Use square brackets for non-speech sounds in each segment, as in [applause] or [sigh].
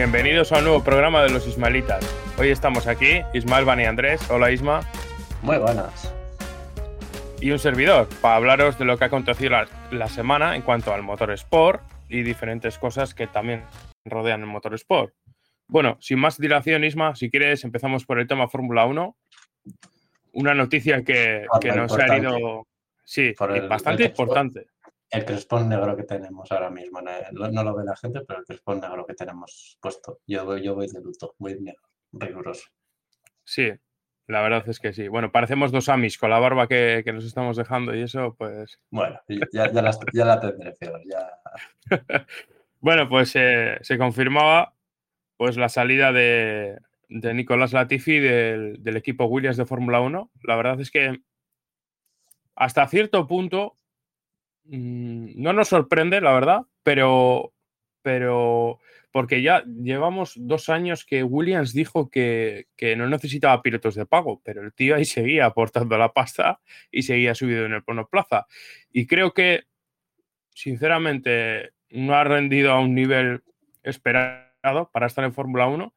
Bienvenidos a un nuevo programa de los Ismaelitas. Hoy estamos aquí, Ismael, Van y Andrés. Hola Isma. Muy buenas. Y un servidor, para hablaros de lo que ha acontecido la, la semana en cuanto al motor Sport y diferentes cosas que también rodean el motor Sport. Bueno, sin más dilación, Isma, si quieres empezamos por el tema Fórmula 1. Una noticia que, Ah, que nos ha herido, sí, el- bastante el- importante. El crespón negro que tenemos ahora mismo. No, lo ve la gente, pero el crespón negro que tenemos puesto. Yo, voy- yo voy de luto, voy negro, riguroso. Sí, la verdad es que sí. Bueno, parecemos dos amis con la barba que, que nos estamos dejando y eso, pues [laughs] Bueno, ya, ya, las- ya la tendré peor. Ya. [laughs] Bueno, pues eh, se confirmaba pues la salida de, de Nicolás Latifi del, del equipo Williams de Fórmula 1. La verdad es que hasta cierto punto mm, no nos sorprende, la verdad, pero, pero porque ya llevamos dos años que Williams dijo que, que no necesitaba pilotos de pago, pero el tío ahí seguía aportando la pasta y seguía subido en el monoplaza. Y creo que, sinceramente, no ha rendido a un nivel esperado para estar en Fórmula 1,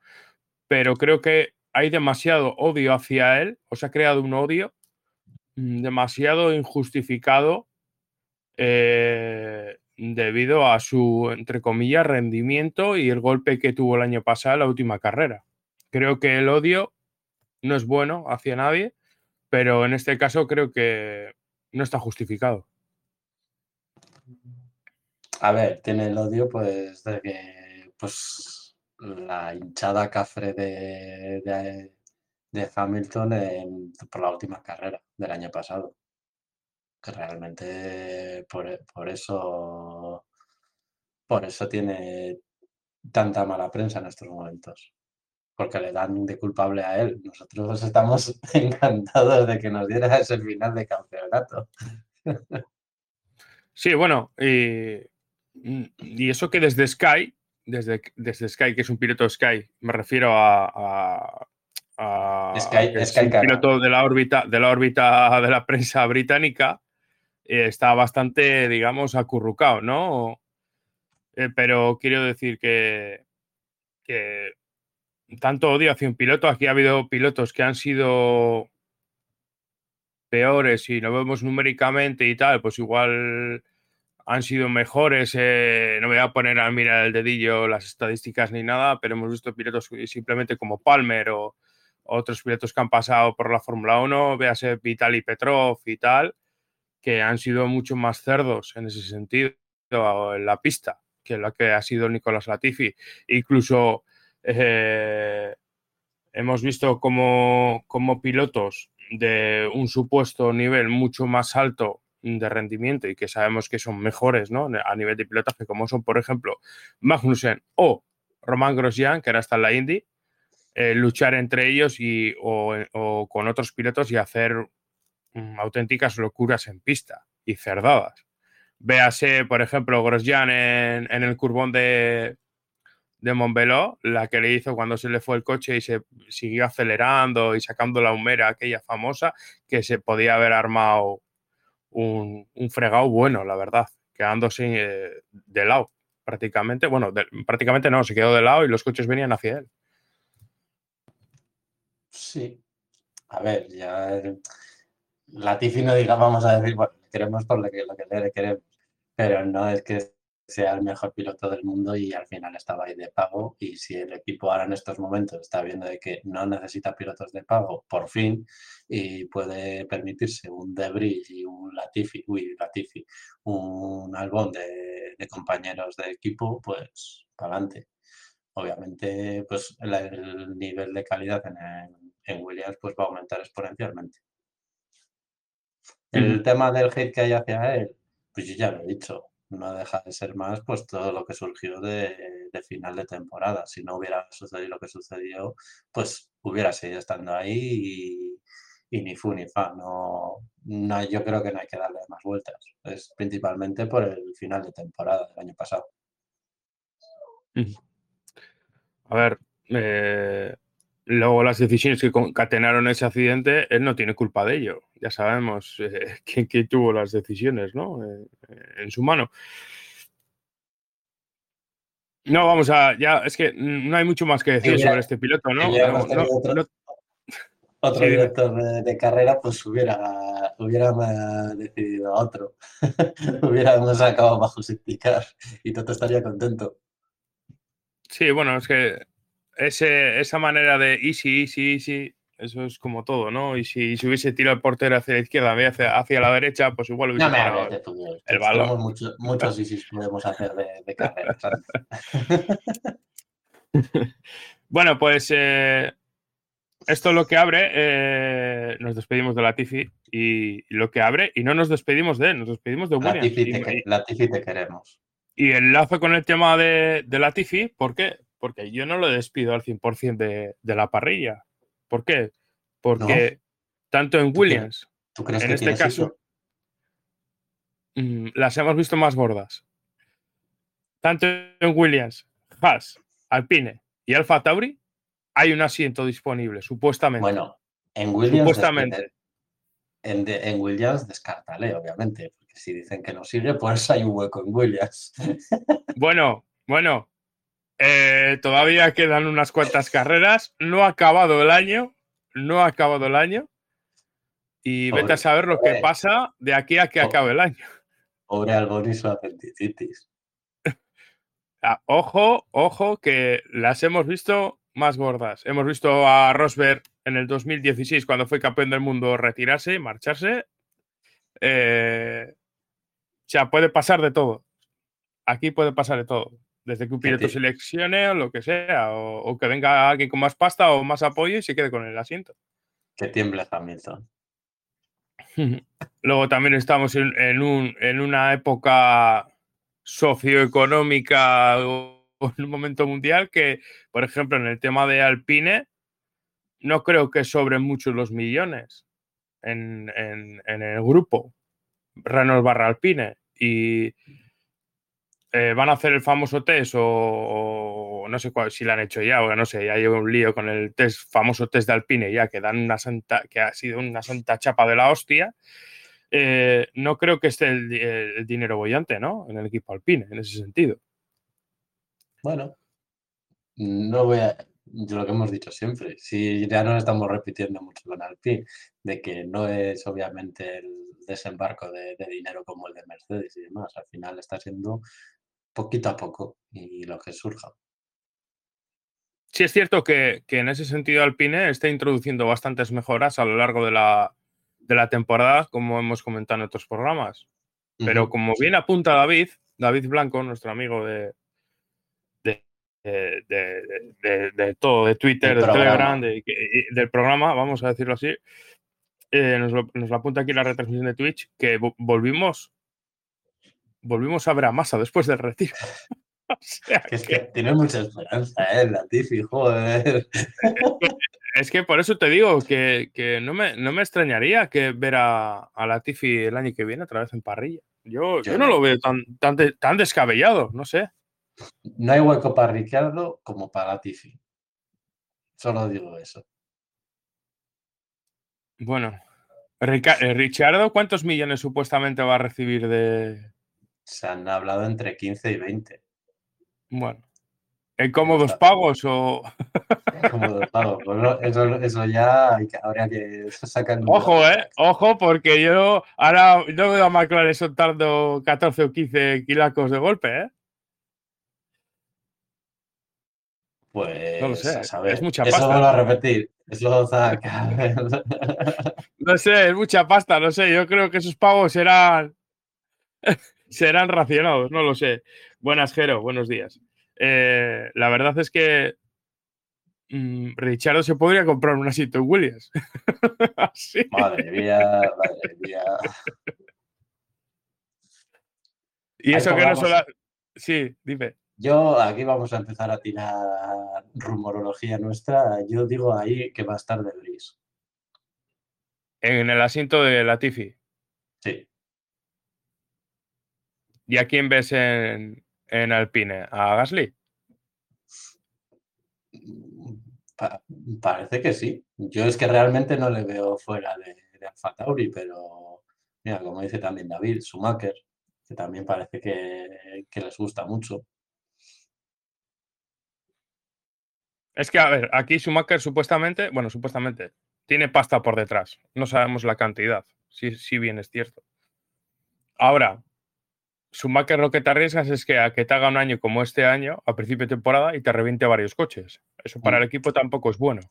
pero creo que hay demasiado odio hacia él, o se ha creado un odio mm, demasiado injustificado eh, debido a su, entre comillas, rendimiento y el golpe que tuvo el año pasado en la última carrera. Creo que el odio no es bueno hacia nadie, pero en este caso creo que no está justificado. A ver, tiene el odio pues de que pues la hinchada cafre de, de, Hamilton por la última carrera del año pasado. Que realmente por, por eso por eso tiene tanta mala prensa en estos momentos. Porque le dan de culpable a él. Nosotros estamos [laughs] encantados de que nos diera ese final de campeonato. Sí, bueno, y, y eso que desde Sky, desde, desde Sky, que es un piloto Sky, me refiero a, a- a- Sky- un piloto de la órbita, de la órbita de la prensa británica, eh, está bastante, digamos, acurrucado, ¿no? Eh, pero quiero decir que, que tanto odio hacia un piloto, aquí ha habido pilotos que han sido peores y lo vemos numéricamente y tal, pues igual han sido mejores. eh, no voy a poner a mirar el dedillo las estadísticas ni nada, pero hemos visto pilotos simplemente como Palmer o otros pilotos que han pasado por la Fórmula 1, véase Vitali Petrov y tal, que han sido mucho más cerdos en ese sentido en la pista que la que ha sido Nicolás Latifi. Incluso eh, hemos visto como, como pilotos de un supuesto nivel mucho más alto de rendimiento y que sabemos que son mejores ¿no? a nivel de pilotaje, como son, por ejemplo, Magnussen o Román Grosjean, que ahora está en la Indy, eh, luchar entre ellos y, o, con otros pilotos y hacer auténticas locuras en pista y cerdadas. Véase, por ejemplo, Grosjean en, el curbón de, de Montbeló, la que le hizo cuando se le fue el coche y se siguió acelerando y sacando la humera aquella famosa, que se podía haber armado un, fregado bueno, la verdad, quedándose eh, de lado prácticamente. Bueno, prácticamente no, se quedó de lado y los coches venían hacia él. Sí. A ver, ya Latifi no diga, vamos a decir, bueno, queremos por lo que, lo que le queremos, pero no es que sea el mejor piloto del mundo y al final estaba ahí de pago y si el equipo ahora en estos momentos está viendo de que no necesita pilotos de pago, por fin, y puede permitirse un Debris y un Latifi, uy, Latifi, un Albón de, compañeros de equipo, pues para adelante. Obviamente, pues el, el nivel de calidad en, en Williams pues va a aumentar exponencialmente. El tema del hate que hay hacia él, pues yo ya lo he dicho. no deja de ser más pues todo lo que surgió de, final de temporada. Si no hubiera sucedido lo que sucedió, pues hubiera seguido estando ahí y, ni fu ni fa. No, no, yo creo que no hay que darle más vueltas. Es principalmente por el final de temporada del año pasado. A ver, eh, luego las decisiones que concatenaron ese accidente, él no tiene culpa de ello. Ya sabemos eh, [laughs] quién, tuvo las decisiones, ¿no? Eh, en su mano. No, vamos a. Ya, es que no hay mucho más que decir sobre este piloto, ¿no? otro, director de, carrera, pues hubiera, hubiera decidido otro. [laughs] Hubiéramos acabado bajo picar y todo estaría contento. Sí, bueno, es que ese, esa manera de easy, easy, easy, eso es como todo, ¿no? Y si, si hubiese tirado el portero hacia la izquierda hacia, hacia la derecha, pues igual hubiese no el balón. Muchos, muchos easy podemos hacer de, de carrera. [laughs] bueno, pues eh, esto es lo que abre. Eh, nos despedimos de Latifi y, y, lo que abre, y no nos despedimos de él, nos despedimos de Williams. Latifi te, te queremos. Y enlazo con el tema de, de Latifi, ¿por qué? Porque yo no lo despido al 100% de, de la parrilla. ¿Por qué? Porque tanto en Williams, ¿tú crees en que este caso, mm, las hemos visto más gordas. Tanto en Williams, Haas, Alpine y Alfa Tauri hay un asiento disponible, supuestamente. Bueno, en Williams. Supuestamente. En, en, Williams descártale, obviamente, porque si dicen que no sigue, pues hay un hueco en Williams. [laughs] Bueno, bueno, eh, todavía quedan unas cuantas carreras. No ha acabado el año. No ha acabado el año. Y vete a saber lo que pasa de aquí a que acabe el año. Pobre Albonis la apendicitis. [laughs] Ah, ojo, ojo, que las hemos visto más gordas. Hemos visto a Rosberg en el 2016, cuando fue campeón del mundo, retirarse, marcharse. Eh, o sea, puede pasar de todo. Aquí puede pasar de todo. Desde que un piloto seleccione o lo que sea, o, que venga alguien con más pasta o más apoyo y se quede con el asiento. Que tiemble Hamilton. Luego también estamos en, un, en una época socioeconómica o [laughs] en un momento mundial que, por ejemplo, en el tema de Alpine, no creo que sobren muchos los millones en, en el grupo Renault barra Alpine. Y eh, van a hacer el famoso test o, no sé si lo han hecho ya o no sé, ya llevo un lío con el test, famoso test de Alpine ya que dan una santa, que ha sido una santa chapa de la hostia. Eh, no creo que esté el, dinero bollante, ¿no? En el equipo Alpine, en ese sentido. Bueno, no voy a, lo que hemos dicho siempre, si ya nos estamos repitiendo mucho con Alpine, de que no es obviamente el desembarco de, de, dinero como el de Mercedes y demás, al final está siendo poquito a poco y lo que surja. Sí, es cierto que, en ese sentido Alpine está introduciendo bastantes mejoras a lo largo de la, temporada, como hemos comentado en otros programas. Pero como bien apunta David, David Blanco, nuestro amigo de, de, todo, de Twitter, de Telegram, del programa, vamos a decirlo así, eh, nos, lo, apunta aquí la retransmisión de Twitch, que volvimos volvimos a ver a Massa después del retiro. [laughs] es que, tiene mucha esperanza, ¿eh? Latifi, joder. Es que por eso te digo que, no, me, no, me, extrañaría que ver a, a, Latifi el año que viene otra vez en parrilla. Yo, yo, no lo veo tan, tan, tan, descabellado, no sé. No hay hueco para Ricardo como para Latifi. Solo digo eso. Bueno, eh, Richardo, ¿cuántos millones supuestamente va a recibir de, se han hablado entre 15 y 20. Bueno. ¿En cómodos pagos o...? [laughs] cómodos pagos. Pues eso, ya habría que sacar... Ojo, ¿eh? Ojo, porque yo ahora no veo a McLaren soltando 14 o 15 kilacos de golpe, ¿eh? Pues... No lo sé, es mucha pasta. Eso vuelvo a repetir. Eso [laughs] no sé, es mucha pasta, no sé. Yo creo que esos pagos serán serán racionados, no lo sé. Buenas, Jero, buenos días. Eh, la verdad es que mm, Richardo se podría comprar un asito en Williams. [laughs] Madre mía, madre mía. Y Ahí eso que no solo... Sí, dime. Yo aquí vamos a empezar a tirar rumorología nuestra. Yo digo ahí que va a estar de Bris. En el asiento de Latifi. Sí. ¿Y a quién ves en, en Alpine? ¿A Gasly? Pa- parece que sí. Yo es que realmente no le veo fuera de, de Alfa Tauri, pero mira, como dice también David, Schumacher, que también parece que, que les gusta mucho. Es que, a ver, aquí Schumacher supuestamente, bueno, supuestamente, tiene pasta por detrás. No sabemos la cantidad, si, si bien es cierto. Ahora, Schumacher lo que te arriesgas es que a que te haga un año como este año, a principio de temporada, y te reviente varios coches. Eso para Mm. el equipo tampoco es bueno.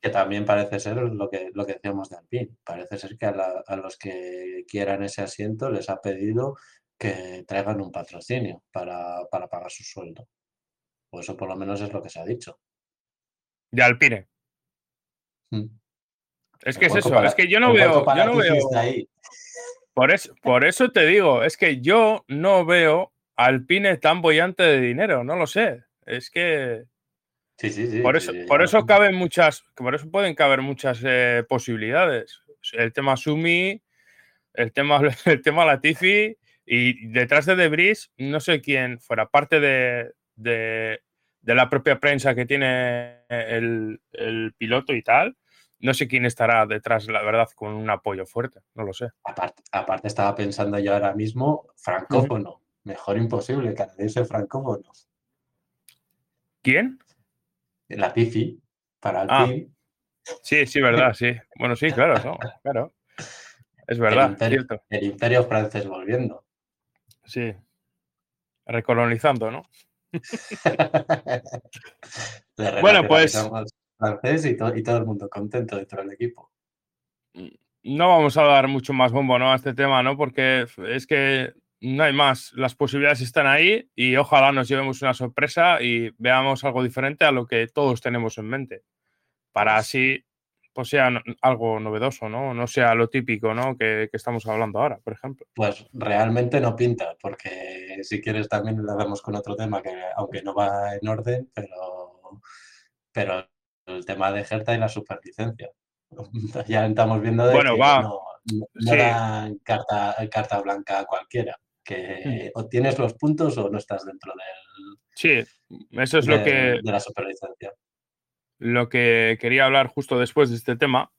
Que también parece ser lo que, lo que decíamos de Alpine. Parece ser que a, la- a los que quieran ese asiento les ha pedido que traigan un patrocinio para, para pagar su sueldo. O eso por lo menos es lo que se ha dicho. De Alpine. Mm. Es que es eso, es que yo no veo, yo no veo, ahí. Por eso, por eso te digo, es que yo no veo Alpine tan bollante de dinero, no lo sé. Es que Sí, sí, sí. por sí, eso, por eso caben muchas, por eso pueden caber muchas eh, posibilidades. El tema Sumi, el tema, [laughs] el tema Latifi y detrás de Debris, no sé quién fuera, parte de, de, de la propia prensa que tiene el, el piloto y tal. No sé quién estará detrás, la verdad, con un apoyo fuerte, no lo sé. Aparte, aparte estaba pensando yo ahora mismo, francófono. Mejor imposible, canadiense francófono. ¿Quién? La Tifi, para Ah. Alpine. Sí, sí, verdad, sí. Bueno, sí, claro, no, claro. Es el, verdad, cierto. el imperio francés volviendo. Sí. Recolonizando, ¿no? [laughs] Bueno, pues- francés y, to- y todo el mundo contento dentro del equipo. No vamos a dar mucho más bombo ¿no? a este tema, ¿no? Porque es que no hay más. Las posibilidades están ahí y ojalá nos llevemos una sorpresa y veamos algo diferente a lo que todos tenemos en mente. Para Pues- así, pues sea algo novedoso, ¿no? No sea lo típico, ¿no? Que, que estamos hablando ahora, por ejemplo. Pues realmente no pinta, porque si quieres también lo hacemos con otro tema que aunque no va en orden, pero, pero el tema de Hertha y la superlicencia. [laughs] Ya estamos viendo de Bueno, que va. no, no- no Sí. dan carta, carta blanca a cualquiera, que Mm. o tienes los puntos o no estás dentro del, Sí, eso es de, lo que, de la superlicencia. lo que quería hablar justo después de este tema,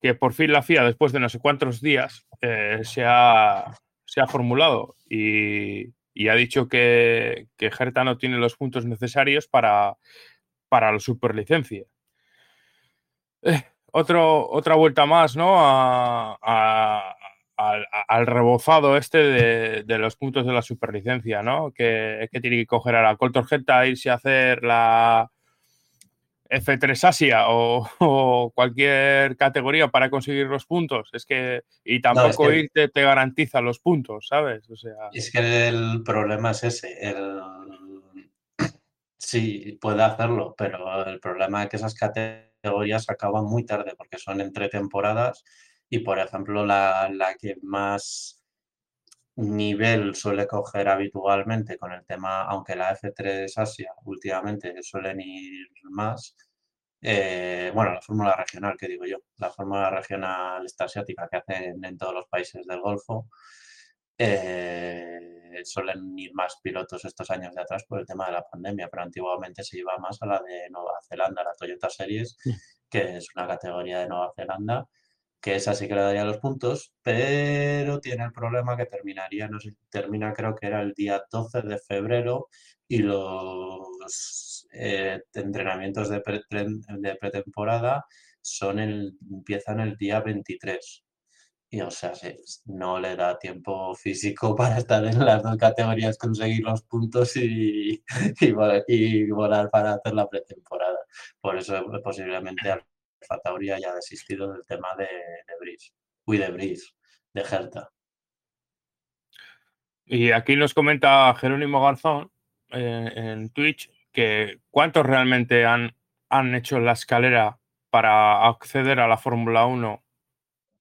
que por fin la FIA, después de no sé cuántos días, eh, se, ha, se ha formulado y, y ha dicho que, que Hertha no tiene los puntos necesarios para, para la superlicencia. Eh, [laughs] otro, otra vuelta más, ¿no? A- a- al, al rebozado este de, de los puntos de la superlicencia, ¿no? Que, que tiene que coger a la Colton Hertha, irse a hacer la, F3 Asia o, [laughs] o cualquier categoría para conseguir los puntos. Es que, y tampoco que- irte te garantiza los puntos, ¿sabes? O sea, Es que el problema es ese. El... [clears throat] Sí, puede hacerlo, pero el problema es que esas categorías acaban muy tarde porque son entre temporadas y, por ejemplo, la, la que más nivel suele coger habitualmente con el tema, aunque la F3 Asia últimamente suelen ir más, eh, bueno, la fórmula regional, que digo yo, la fórmula regional esta asiática que hacen en todos los países del Golfo, eh, suelen ir más pilotos estos años de atrás por el tema de la pandemia, pero antiguamente se iba más a la de Nueva Zelanda, la Toyota Series, que es una categoría de Nueva Zelanda, que esa sí que le daría los puntos, pero tiene el problema que terminaría, no sé, termina creo que era el día 12 de febrero y los eh, entrenamientos de, pre- de pretemporada son el, empiezan el día 23. Y o sea, se- no le da tiempo físico [laughs] para estar en las dos categorías, conseguir los puntos y, [laughs] y, vol- y volar para hacer la pretemporada. Por eso eh, posiblemente Alfa haya desistido del tema de, de Brice. Uy, de Brice, y aquí nos comenta Jerónimo Garzón eh, en Twitch que cuántos realmente han, han hecho la escalera para acceder a la Fórmula 1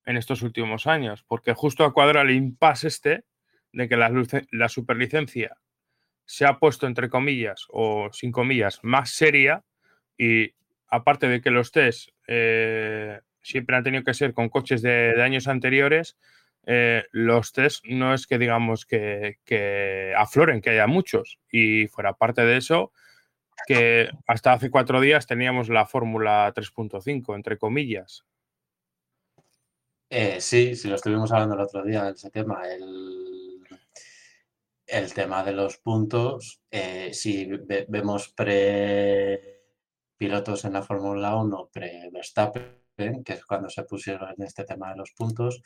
en estos últimos años, porque justo a cuadra el impasse este de que la, la superlicencia se ha puesto entre comillas o sin comillas más seria y aparte de que los test eh, siempre han tenido que ser con coches de, años anteriores, eh, los test no es que digamos que, que, afloren, que haya muchos. Y fuera parte de eso, que hasta hace cuatro días teníamos la fórmula 3.5, entre comillas. Eh, sí, sí, lo estuvimos hablando el otro día, ese tema. El, tema de los puntos, eh, si vemos pre-pilotos en la Fórmula 1, pre-Verstappen, que es cuando se pusieron en este tema de los puntos,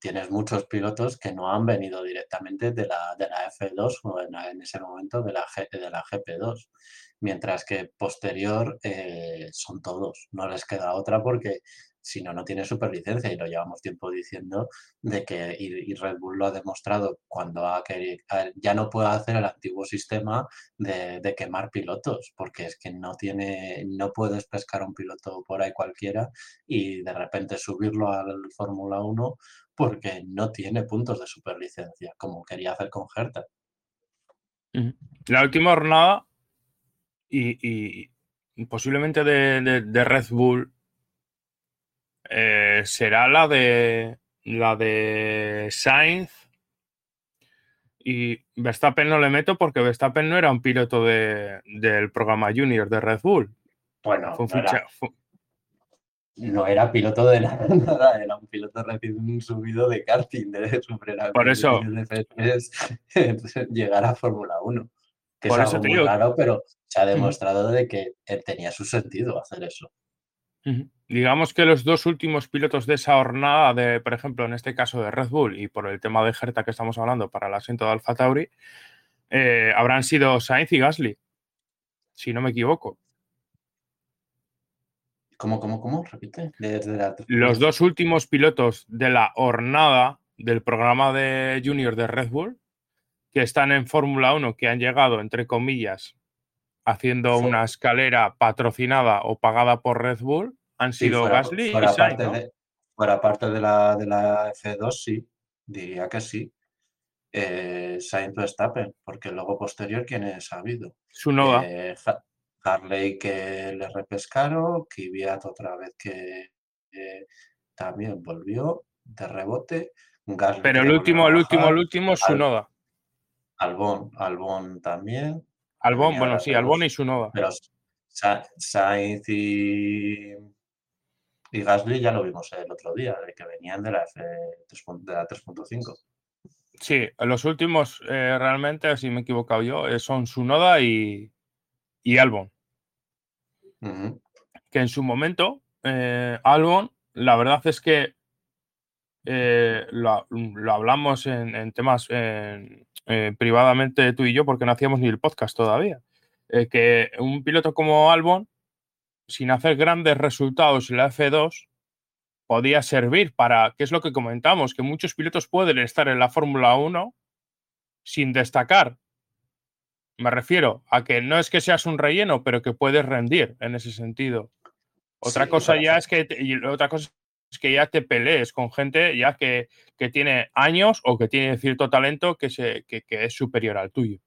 tienes muchos pilotos que no han venido directamente de la, de la F2 o en, ese momento de la, de la GP2, mientras que posterior eh, son todos, no les queda otra porque si no, no tiene superlicencia y lo llevamos tiempo diciendo de que y, Red Bull lo ha demostrado cuando ha querido, ya no puede hacer el antiguo sistema de, quemar pilotos, porque es que no tiene, no puedes pescar un piloto por ahí cualquiera y de repente subirlo al Fórmula 1 porque no tiene puntos de superlicencia, como quería hacer con Hertha. La última jornada y, posiblemente de Red Bull eh, será la de la de Sainz y Verstappen no le meto porque Verstappen no era un piloto de, del programa Junior de Red Bull. Bueno, no, era, piloto de nada, [laughs] era un piloto recién subido de karting, de superar Por eso [laughs] llegar a Fórmula 1. Que es algo muy raro, pero se ha demostrado de que tenía su sentido hacer eso. Digamos que los dos últimos pilotos de esa jornada, de, por ejemplo, en este caso de Red Bull y por el tema de Herta que estamos hablando para el asiento de Alfa Tauri, eh, habrán sido Sainz y Gasly, si no me equivoco. ¿Cómo, cómo, cómo? Repite. Los dos últimos pilotos de la jornada del programa de Junior de Red Bull, que están en Fórmula 1, que han llegado, entre comillas, haciendo una escalera patrocinada o pagada por Red Bull han sido Gasly y Sainz. Parte de, fuera parte de la, de la F2, sí, diría que sí. Eh, Sainz Verstappen, porque luego posterior, ¿quién es habido? Su Eh, Harley que le repescaron, Kvyat otra vez que también volvió de rebote. Pero el último, el último, el último, su noda. Albón, Albón también. Albón, bueno, sí, Albón y su noda. Pero Sainz y, y Gasly ya lo vimos el otro día, de que venían de la, la 3.5. Sí, los últimos eh, realmente, si me he equivocado yo, eh, son Sunoda y, y Albon. Que en su momento, eh, Albon, la verdad es que lo, hablamos en, temas privadamente tú y yo porque no hacíamos ni el podcast todavía. que un piloto como Albon, sin hacer grandes resultados en la F2, podía servir para, que es lo que comentamos, que muchos pilotos pueden estar en la Fórmula 1 sin destacar. Me refiero a que no es que seas un relleno, pero que puedes rendir en ese sentido. Otra cosa ya es que otra cosa es que ya te pelees con gente ya que, tiene años o que tiene cierto talento que, se, que es superior al tuyo.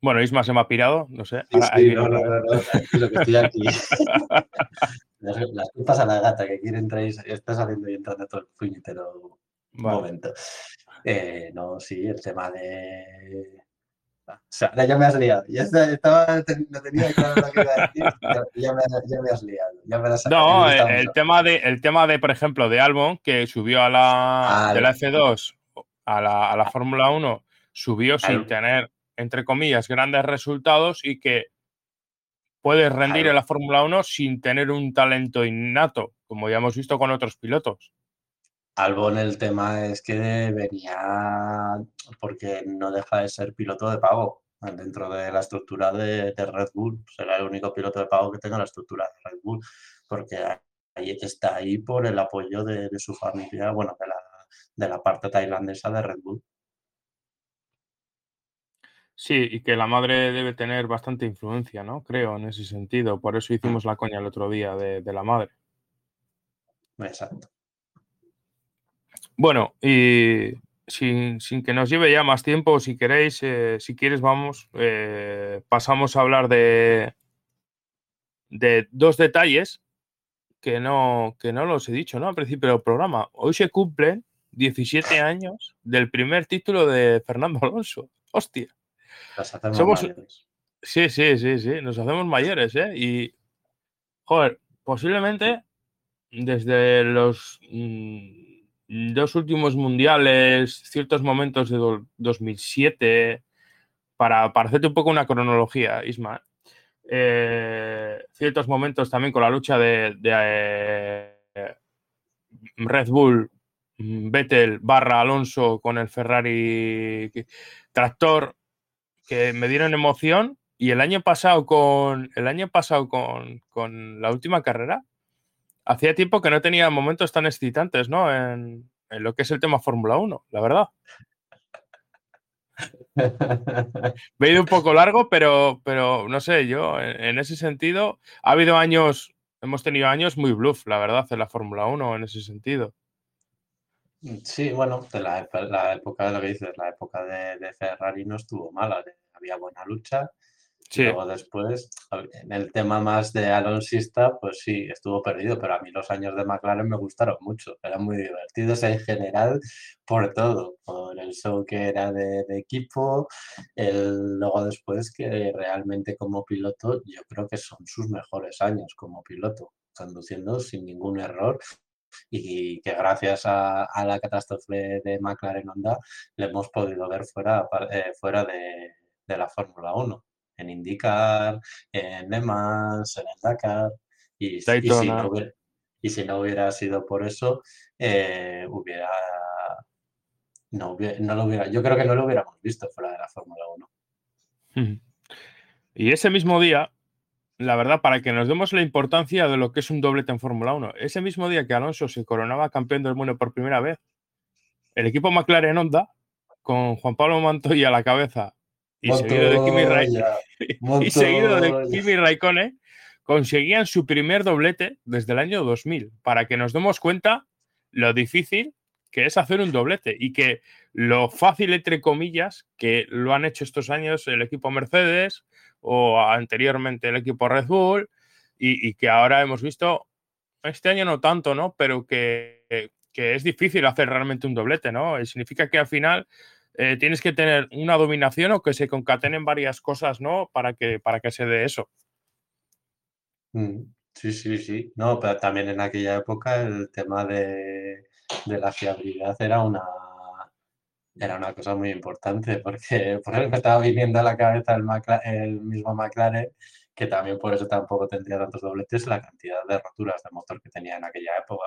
Bueno, Isma se me ha pirado, no sé. sí, no, no, no, [laughs] lo que estoy aquí. [laughs] las, culpas a la gata que quiere entrar y está saliendo y entrando todo el puñetero momento. Eh, no, sí, el tema de. O sea, ya me has liado. Ya estaba, no tenía claro lo que iba a decir. Ya, me, ya me, has liado. Ya me no, el, tema de, el tema de, por ejemplo, de Albon, que subió a la, de la F2 a la, a la Fórmula 1, subió sin tener entre comillas, grandes resultados y que puedes rendir en la Fórmula 1 sin tener un talento innato, como ya hemos visto con otros pilotos. Albon el tema es que venía porque no deja de ser piloto de pago dentro de la estructura de, Red Bull. Será el único piloto de pago que tenga la estructura de Red Bull, porque ahí está ahí por el apoyo de, su familia, bueno, de la, de la parte tailandesa de Red Bull. Sí, y que la madre debe tener bastante influencia, ¿no? Creo, en ese sentido. Por eso hicimos la coña el otro día de, la madre. Exacto. Bueno, y sin, que nos lleve ya más tiempo, si queréis, eh, si quieres, vamos, eh, pasamos a hablar de, de dos detalles que no, que no los he dicho, ¿no? Al principio del programa. Hoy se cumplen 17 [laughs] años del primer título de Fernando Alonso. Hostia. Somos... Sí, sí, sí, sí. Nos hacemos mayores, ¿eh? Y, joder, posiblemente desde los mm, dos últimos mundiales, ciertos momentos de 2007, para, para hacerte un poco una cronología, Isma, eh, ciertos momentos también con la lucha de, eh, Red Bull, mm, Vettel barra Alonso con el Ferrari tractor que me dieron emoción y el año pasado con el año pasado con, con la última carrera hacía tiempo que no tenía momentos tan excitantes ¿no? en, en lo que es el tema Fórmula 1, la verdad. [laughs] Me he ido un poco largo, pero, pero no sé, yo en, ese sentido, ha habido años, hemos tenido años muy bluff, la verdad, en la Fórmula 1 en ese sentido. Sí, bueno, de la, época de lo que dices, la época de, de Ferrari no estuvo mala, había buena lucha. Luego después, en el tema más de alonsista, pues sí, estuvo perdido, pero a mí los años de McLaren me gustaron mucho, eran muy divertidos en general por todo, por el show que era de, equipo, el, luego después que realmente como piloto yo creo que son sus mejores años como piloto, conduciendo sin ningún error y que gracias a, la catástrofe de McLaren Honda le hemos podido ver fuera, eh, fuera de, de la Fórmula 1 en IndyCar, en Le Mans, en el Dakar. Y, si, no hubiera, sido por eso, eh, hubiera, no, lo hubiera, yo creo que no lo hubiéramos visto fuera de la Fórmula 1. Y ese mismo día, la verdad, para que nos demos la importancia de lo que es un doblete en Fórmula 1, ese mismo día que Alonso se coronaba campeón del mundo por primera vez, el equipo McLaren Honda, con Juan Pablo Montoya a la cabeza y seguido de Kimi [laughs] y seguido de Kimi Raikkonen, conseguían su primer doblete desde el año 2000, para que nos demos cuenta lo difícil que es hacer un doblete y que lo fácil, entre comillas, que lo han hecho estos años el equipo Mercedes o anteriormente el equipo Red Bull y, que ahora hemos visto, este año no tanto, ¿no? Pero que, que es difícil hacer realmente un doblete, ¿no? significa que al final eh, tienes que tener una dominación o que se concatenen varias cosas, ¿no? Para que, para que se dé eso. Mm, sí, sí, sí. No, pero también en aquella época el tema de, la fiabilidad era una, era una cosa muy importante, porque [laughs] por me estaba viniendo a la cabeza el, el mismo McLaren, que también por eso tampoco tendría tantos dobletes, la cantidad de roturas de motor que tenía en aquella época,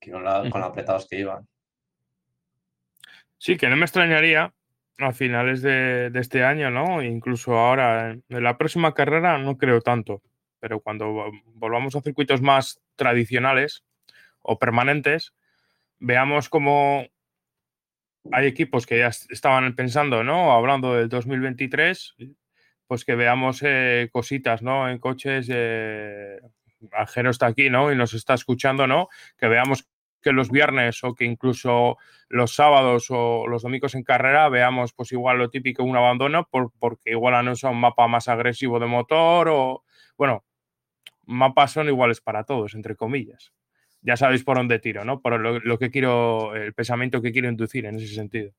que con, con lo apretados que iban. Sí, que no me extrañaría a finales de, este año, ¿no? Incluso ahora, en la próxima carrera no creo tanto, pero cuando volvamos a circuitos más tradicionales o permanentes, veamos cómo hay equipos que ya estaban pensando, ¿no? Hablando del 2023, pues que veamos eh, cositas, ¿no? En coches, eh, Ajero está aquí, ¿no? Y nos está escuchando, ¿no? Que veamos que los viernes o que incluso los sábados o los domingos en carrera veamos pues igual lo típico un abandono por, porque igual no son un mapa más agresivo de motor o bueno, mapas son iguales para todos, entre comillas. Ya sabéis por dónde tiro, ¿no? Por lo, que quiero, el pensamiento que quiero inducir en ese sentido.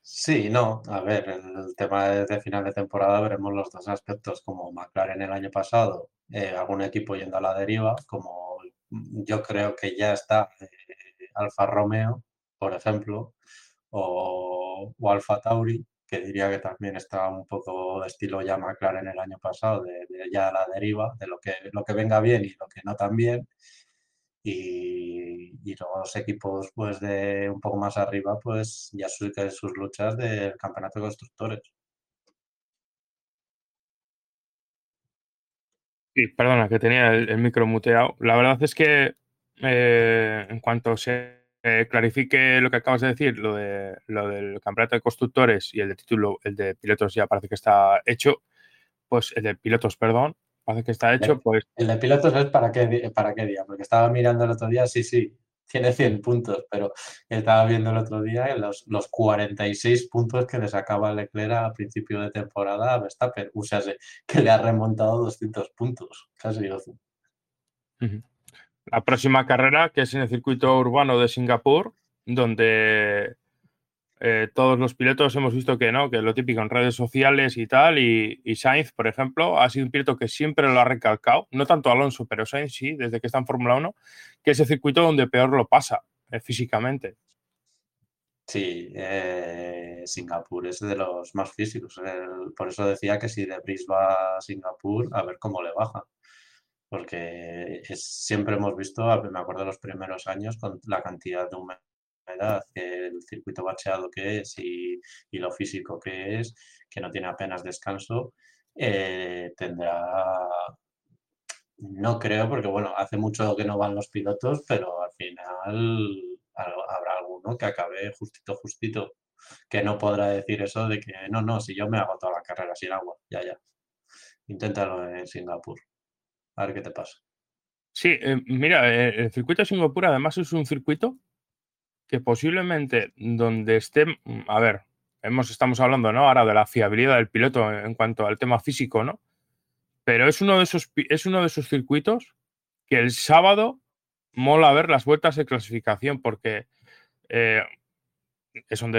Sí, no, a ver, el tema de final de temporada veremos los dos aspectos, como McLaren el año pasado, eh, algún equipo yendo a la deriva, como yo creo que ya está eh, Alfa Romeo, por ejemplo, o, Alfa Tauri, que diría que también está un poco de estilo ya McLaren el año pasado, de, ya la deriva, de lo que, lo que venga bien y lo que no tan bien. Y, los equipos pues de un poco más arriba pues ya sus, sus luchas del campeonato de constructores. Sí, perdona, que tenía el, micro muteado. La verdad es que eh, en cuanto se eh, clarifique lo que acabas de decir, lo, de, lo del campeonato de constructores y el de título, el de pilotos ya parece que está hecho, pues el de pilotos, perdón, parece que está hecho, pues... El de pilotos es para qué, para qué día, porque estaba mirando el otro día, sí, sí, tiene 100 puntos, pero estaba viendo el otro día los, los 46 puntos que le sacaba Leclerc a principio de temporada a Verstappen. O sea, que le ha remontado 200 puntos, casi. La próxima carrera, que es en el circuito urbano de Singapur, donde eh, todos los pilotos hemos visto que no, que lo típico en redes sociales y tal, y, Sainz, por ejemplo, ha sido un piloto que siempre lo ha recalcado, no tanto Alonso, pero Sainz sí, desde que está en Fórmula 1, que es el circuito donde peor lo pasa eh, físicamente. Sí, eh, Singapur es de los más físicos. por eso decía que si de Brisbane va a Singapur, a ver cómo le baja. Porque siempre hemos visto, me acuerdo de los primeros años, con la cantidad de humedad el circuito bacheado que es y, lo físico que es, que no tiene apenas descanso, eh, tendrá, no creo, porque bueno, hace mucho que no van los pilotos, pero al final habrá alguno que acabe justito, justito, que no podrá decir eso de que no, no, si yo me hago toda la carrera sin agua, ya, ya. Inténtalo en Singapur. A ver qué te pasa. Sí, eh, mira, eh, el circuito de Singapur además es un circuito que posiblemente donde esté, mm, a ver, hemos, estamos hablando ¿no? ahora de la fiabilidad del piloto en cuanto al tema físico, ¿no? Pero es uno de esos, es uno de esos circuitos que el sábado mola ver las vueltas de clasificación porque eh, es donde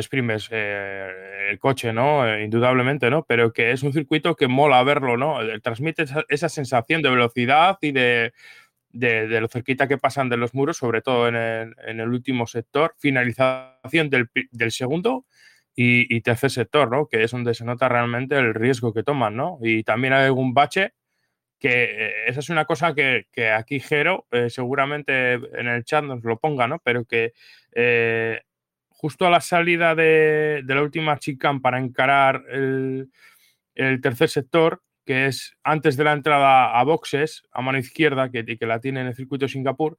eh, el coche, ¿no? Eh, indudablemente, ¿no? Pero que es un circuito que mola verlo, ¿no? Transmite esa sensación de velocidad y de, de, lo cerquita que pasan de los muros, sobre todo en el, último sector, finalización del, segundo y, tercer sector, ¿no? que es donde se nota realmente el riesgo que toman. ¿no? Y también hay algún bache que eh, esa es una cosa que, aquí Jero eh, seguramente en el chat nos lo ponga, ¿no? pero que eh, justo a la salida de, la última chicane para encarar el, el tercer sector, que es antes de la entrada a boxes, a mano izquierda, que, que la tiene en el circuito de Singapur,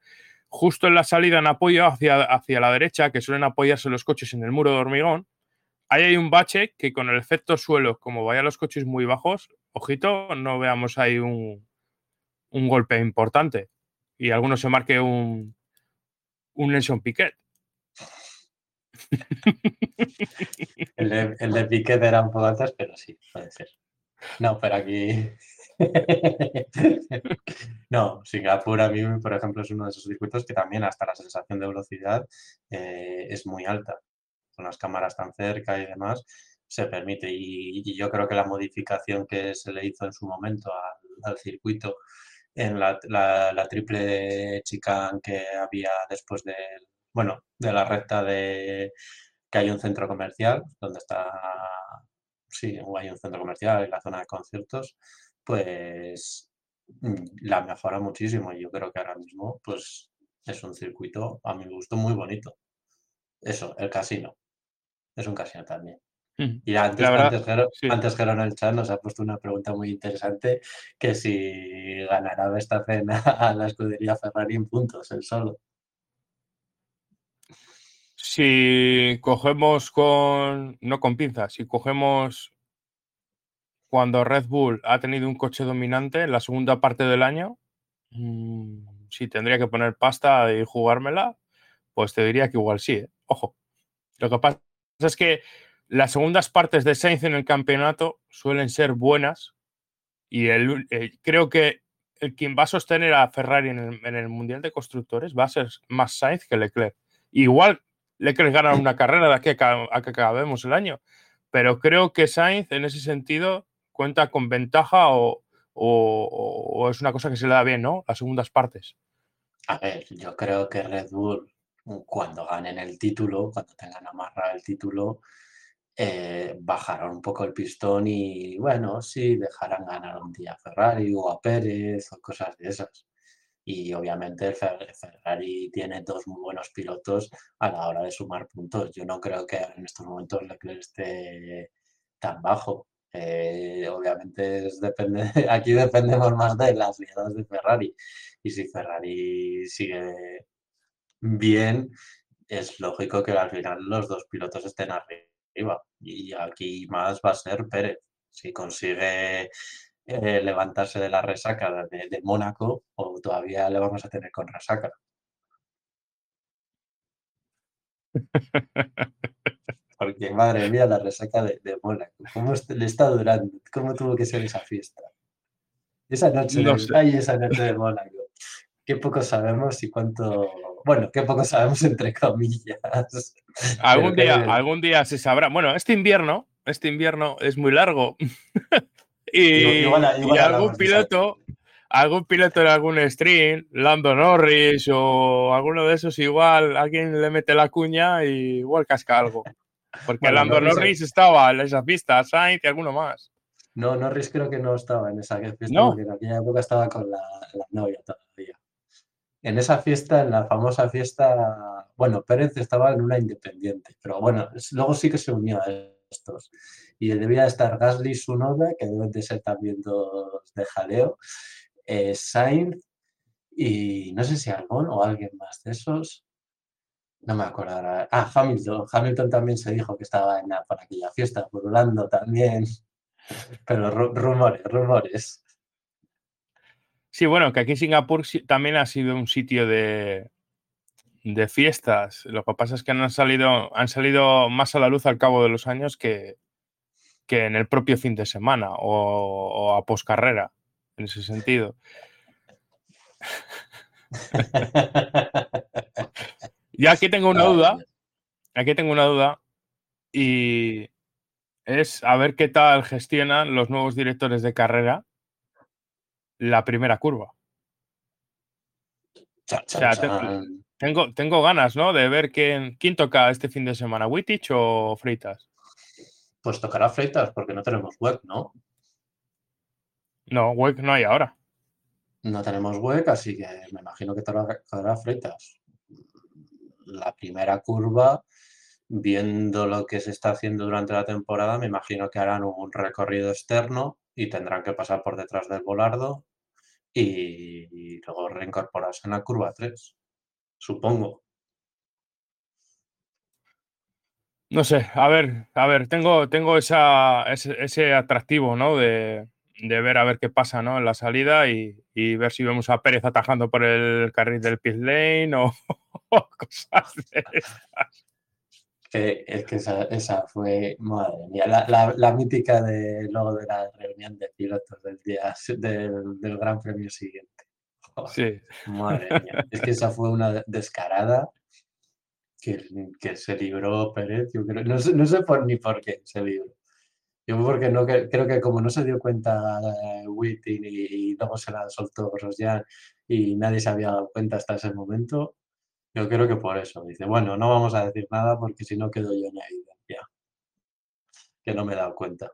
justo en la salida en apoyo hacia, hacia la derecha, que suelen apoyarse los coches en el muro de hormigón, ahí hay un bache que con el efecto suelo, como vayan los coches muy bajos, ojito, no veamos ahí un, golpe importante y alguno se marque un, un Nelson Piquet. El de, el de Piquet era un poco antes, pero sí, puede ser. No, pero aquí. [laughs] no, Singapur a mí, por ejemplo, es uno de esos circuitos que también hasta la sensación de velocidad eh, es muy alta. Con las cámaras tan cerca y demás, se permite. Y, yo creo que la modificación que se le hizo en su momento al, circuito en la, triple chicane que había después de, bueno, de la recta de que hay un centro comercial donde está sí, hay un centro comercial en la zona de conciertos, pues mm, la mejora muchísimo. Y yo creo que ahora mismo, pues es un circuito, a mi gusto, muy bonito. Eso, el casino. Es un casino también. Y antes, antes, Gero, en el chat nos ha puesto una pregunta muy interesante, que si ganará Verstappen [laughs] a la escudería Ferrari en puntos, el solo. Si cogemos con, no con pinzas, si cogemos cuando Red Bull ha tenido un coche dominante en la segunda parte del año, mm, si tendría que poner pasta y jugármela, pues te diría que igual sí, ¿eh? ojo. Lo que pasa es que las segundas partes de Sainz en el campeonato suelen ser buenas y el, eh, creo que el quien va a sostener a Ferrari en el, en el, Mundial de Constructores va a ser más Sainz que Leclerc. Igual Leclerc gana una carrera de aquí a que acabemos el año, pero creo que Sainz en ese sentido cuenta con ventaja o, es una cosa que se le da bien, ¿no? Las segundas partes. A ver, yo creo que Red Bull, cuando ganen el título, cuando tengan amarrado el título, eh, bajarán un poco el pistón y, bueno, sí, dejarán ganar un día a Ferrari o a Pérez o cosas de esas. Y obviamente Ferrari tiene dos muy buenos pilotos a la hora de sumar puntos. Yo no creo que en estos momentos Leclerc esté tan bajo. Eh, obviamente depende, [laughs] aquí dependemos más de las liadas de Ferrari. Y si Ferrari sigue bien, es lógico que al final los dos pilotos estén arriba. Y aquí más va a ser Pérez. Si consigue eh, levantarse de la resaca de, de Mónaco, o todavía le vamos a tener con resaca. Porque madre mía, la resaca de, de Mónaco. ¿Cómo le está durando? ¿Cómo tuvo que ser esa fiesta? Esa noche, No de, ay, esa noche de Mónaco. Qué poco sabemos y cuánto. Bueno, qué poco sabemos entre comillas. [laughs] Algún Pero día, algún día se sabrá. Bueno, este invierno, este invierno es muy largo. [laughs] y, Igual- igual y algún piloto, algún piloto en algún stream, Lando Norris o alguno de esos, igual alguien le mete la cuña y igual casca algo. Porque Bueno, Lando Norris- Norris estaba en esa pista, Sainz y alguno más. No, Norris creo que no estaba en esa fiesta No. porque en aquella época estaba con la, la novia todavía. En esa fiesta, en la famosa fiesta, bueno, Pérez estaba en una independiente, pero bueno, luego sí que se unió a estos. Y debía estar Gasly, su novia, que deben de ser también dos de jaleo, eh, Sainz y no sé si Albon o alguien más de esos. No me acuerdo ahora. Ah, Hamilton. Hamilton también se dijo que estaba en la- por aquella fiesta, burlando también. [laughs] Pero ru- rumores, rumores. Sí, bueno, que aquí Singapur también ha sido un sitio de, de fiestas. Lo que pasa es que han salido, han salido más a la luz al cabo de los años que, que en el propio fin de semana o, o a poscarrera, en ese sentido. [laughs] Y aquí tengo una duda, aquí tengo una duda, y es a ver qué tal gestionan los nuevos directores de carrera la primera curva. O sea, te- chan. Tengo, tengo ganas, ¿no? De ver quién, quién toca este fin de semana, Wittich o Freitas. Pues tocará Freitas porque no tenemos web, ¿no? No, Weck no hay ahora. No tenemos web, así que me imagino que tocará tocará Freitas. La primera curva, viendo lo que se está haciendo durante la temporada, me imagino que harán un recorrido externo y tendrán que pasar por detrás del volardo y, y luego reincorporarse en la curva 3, supongo. No sé, a ver, a ver, tengo, tengo esa, ese, ese atractivo, ¿no? De, de ver a ver qué pasa, ¿no? En la salida y, y ver si vemos a Pérez atajando por el carril del pit lane o, [laughs] o cosas de estas. Que, es que esa, esa fue, madre mía, la, la- la mítica de luego de la reunión de pilotos del día del, del Gran Premio siguiente. [laughs] Sí, Madre mía, [laughs] es que esa fue una descarada que, que se libró Pérez. Yo creo, no, sé, no sé por, ni por qué se libró. Yo porque no, creo que como no se dio cuenta eh, Whiting y, y luego se la soltó Grosjean y nadie se había dado cuenta hasta ese momento, yo creo que por eso. Dice, bueno, no vamos a decir nada porque si no quedo yo en la evidencia. Que no me he dado cuenta.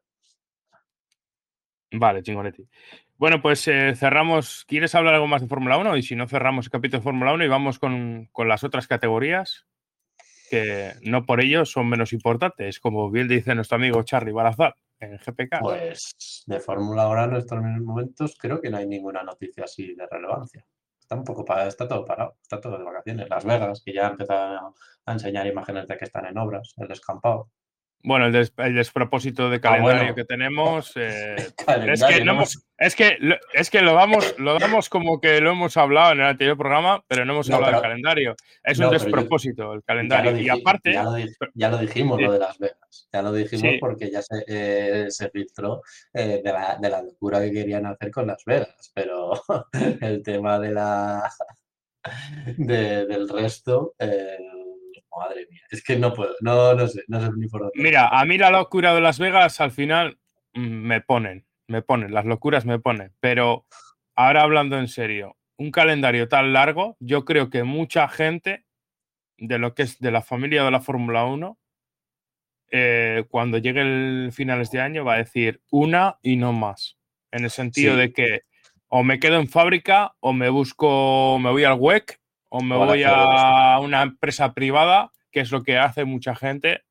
vale, chingonetti. Bueno, pues eh, cerramos. ¿Quieres hablar algo más de Fórmula 1? Y si no, cerramos el capítulo de Fórmula 1 y vamos con, con las otras categorías que no por ello son menos importantes, como bien dice nuestro amigo Charlie Barazal en GPK. Pues de Fórmula ahora en estos momentos creo que no hay ninguna noticia así de relevancia. Está un poco para, está todo parado, está todo de vacaciones. Las Vegas, que ya empiezan a, a enseñar imágenes de que están en obras, el descampado. Bueno, el, des- el despropósito de calendario Ah, bueno. que tenemos. [laughs] eh, es, Calendario, que no ¿no? hemos- es que lo, es que lo damos, lo damos como que lo hemos hablado en el anterior programa, pero no hemos No, hablado del pero- calendario. Es no, un yo- despropósito el calendario. y aparte, ya lo, di- ya lo dijimos, Sí. lo de Las Vegas. Ya lo dijimos Sí. porque ya se, eh, se filtró eh, de, la, de la locura que querían hacer con Las Vegas. Pero [laughs] el tema de la de- del resto, eh, madre mía, es que no puedo, no, no sé, no sé ni por dónde. Mira, a mí la locura de Las Vegas al final mm, me ponen, me ponen, las locuras me ponen. Pero ahora hablando en serio, un calendario tan largo, yo creo que mucha gente de lo que es de la familia de la Fórmula 1, eh, cuando llegue el finales de año va a decir una y no más. En el sentido Sí. de que o me quedo en fábrica o me busco, me voy al WEC o me O voy F2. a una empresa privada, que es lo que hace mucha gente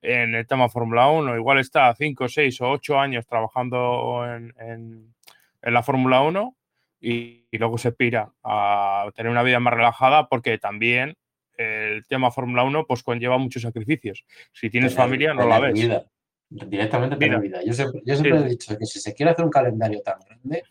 en el tema Fórmula 1. Igual está 5, 6 o 8 años trabajando en, en- en la Fórmula 1 y, y luego se pira a tener una vida más relajada porque también el tema Fórmula 1 pues conlleva muchos sacrificios. Si tienes Tener- familia no la ves. vida. Directamente tener Vida. vida. Yo siempre, yo siempre Sí. he dicho que si se quiere hacer un calendario tan grande,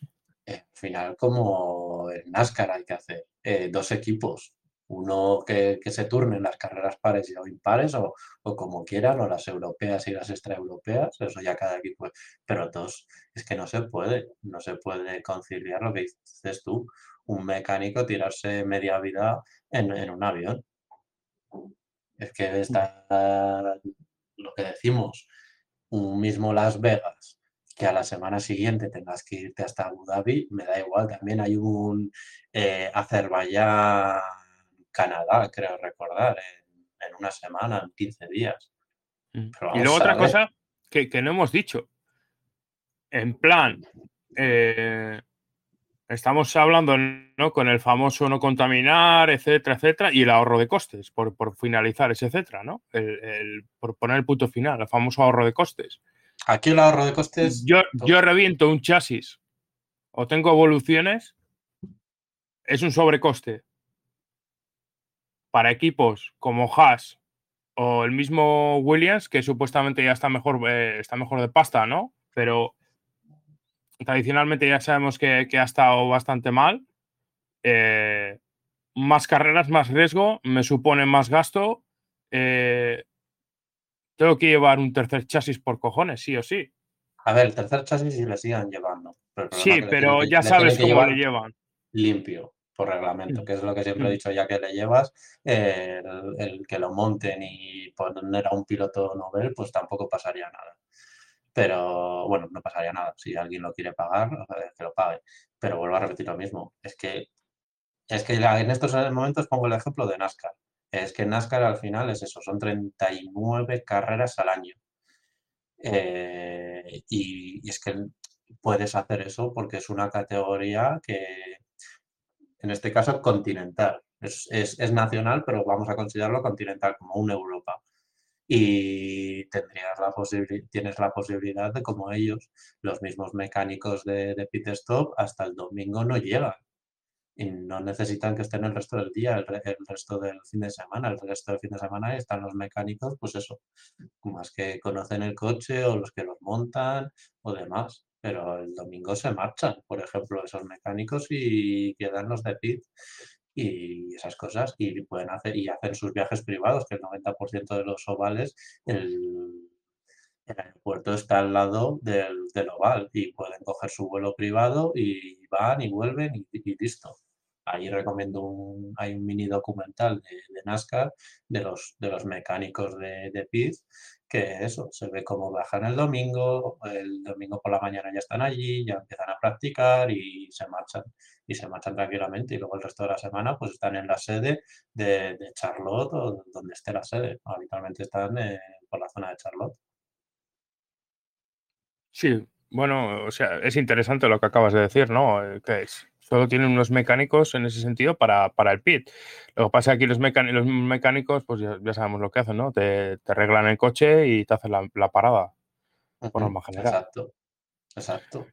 final como en NASCAR hay que hacer eh, dos equipos. uno que, se turne en las carreras pares o impares o, o, como quieran, o las europeas y las extraeuropeas, eso ya cada equipo, pero dos, es que no se puede, no se puede conciliar lo que dices tú, un mecánico tirarse media vida en, en un avión. Es que está lo que decimos, un mismo Las Vegas, que a la semana siguiente tengas que irte hasta Abu Dhabi, me da igual. También hay un eh, Azerbaiyán, Canadá, creo recordar, en, una semana, en 15 días. Mm. y luego otra cosa que, no hemos dicho. En plan, eh, estamos hablando ¿no? con el famoso no contaminar, etcétera, etcétera, y el ahorro de costes, por, finalizar ese etcétera, ¿no? El, por poner el punto final, el famoso ahorro de costes. Aquí el ahorro de costes. Yo, yo reviento un chasis o tengo evoluciones, es un sobrecoste. Para equipos como Haas o el mismo Williams, que supuestamente ya está mejor, eh, está mejor de pasta, ¿no? Pero tradicionalmente ya sabemos que, ha estado bastante mal. Eh, más carreras, más riesgo, me supone más gasto. Eh, tengo que llevar un tercer chasis por cojones, sí o sí. A ver, el tercer chasis sí le sigan llevando. sí, pero ya sabes cómo le llevan. Limpio, por reglamento, mm. que es lo que siempre he mm. dicho, ya que le llevas, el, que lo monten y poner a un piloto novel, pues tampoco pasaría nada. Pero bueno, no pasaría nada. Si alguien lo quiere pagar, que lo pague. Pero vuelvo a repetir lo mismo. Es que, es que en estos momentos pongo el ejemplo de NASCAR. Es que NASCAR al final es eso, son 39 carreras al año. Eh, y, es que puedes hacer eso porque es una categoría que, en este caso, continental. Es, es nacional, pero vamos a considerarlo continental, como una Europa y tendrías la tienes la posibilidad de como ellos, los mismos mecánicos de, de pit stop, hasta el domingo no llegan y no necesitan que estén el resto del día, el, resto del fin de semana. El resto del fin de semana están los mecánicos, pues eso, más que conocen el coche o los que los montan o demás. Pero el domingo se marchan, por ejemplo, esos mecánicos y quedan los de pit y esas cosas y pueden hacer y hacen sus viajes privados, que el 90% de los ovales, el, aeropuerto está al lado del, oval y pueden coger su vuelo privado y van y vuelven y, listo. Ahí recomiendo un, hay un mini documental de, NASCAR de los, de los mecánicos de, de que eso, se ve cómo bajan el domingo, el domingo por la mañana ya están allí, ya empiezan a practicar y se marchan, y se marchan tranquilamente y luego el resto de la semana pues están en la sede de, Charlotte o donde esté la sede, habitualmente están eh, por la zona de Charlotte. Sí, bueno, o sea, es interesante lo que acabas de decir, ¿no? Eh, que es, solo tienen unos mecánicos en ese sentido para, el pit. Lo que pasa es que aquí los, los mecánicos, pues ya, sabemos lo que hacen, ¿no? Te, te arreglan el coche y te hacen la, parada, por norma general. Exacto, exacto.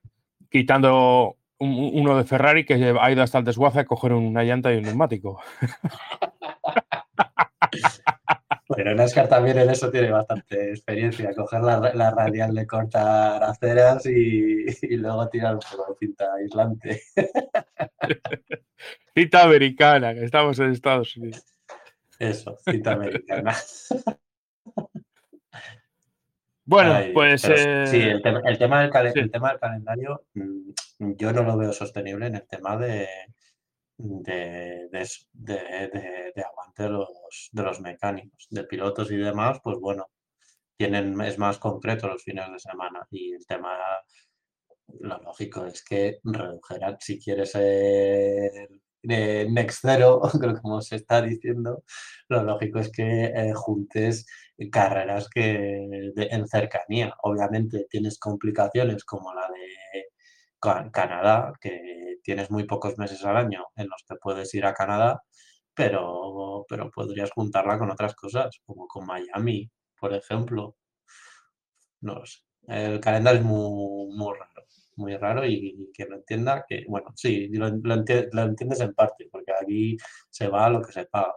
Quitando uno de Ferrari que ha ido hasta el desguace a coger una llanta y un neumático. [laughs] Bueno, NASCAR también en eso tiene bastante experiencia, coger la, radial de cortar aceras y, luego tirar por cinta aislante. [laughs] Cinta americana, que estamos en Estados Unidos. Eso, cinta americana. [laughs] Bueno, pues. sí, eh, el, tema, del tema del calendario, mm, yo no lo veo sostenible en el tema de, de, de, aguante de los, de los mecánicos, de pilotos y demás, pues bueno, tienen, es más concreto los fines de semana y el tema, lo lógico es que redujeran, si quieres ser de Next Zero, como se está diciendo, lo lógico es que eh, juntes carreras que en cercanía. Obviamente tienes complicaciones como la de Canadá, que tienes muy pocos meses al año en los que puedes ir a Canadá, pero, pero podrías juntarla con otras cosas, como con Miami, por ejemplo. No sé. El calendario es muy raro, muy raro y, que no entienda que, bueno, sí, lo, entiendes en parte, porque aquí se va a lo que se paga.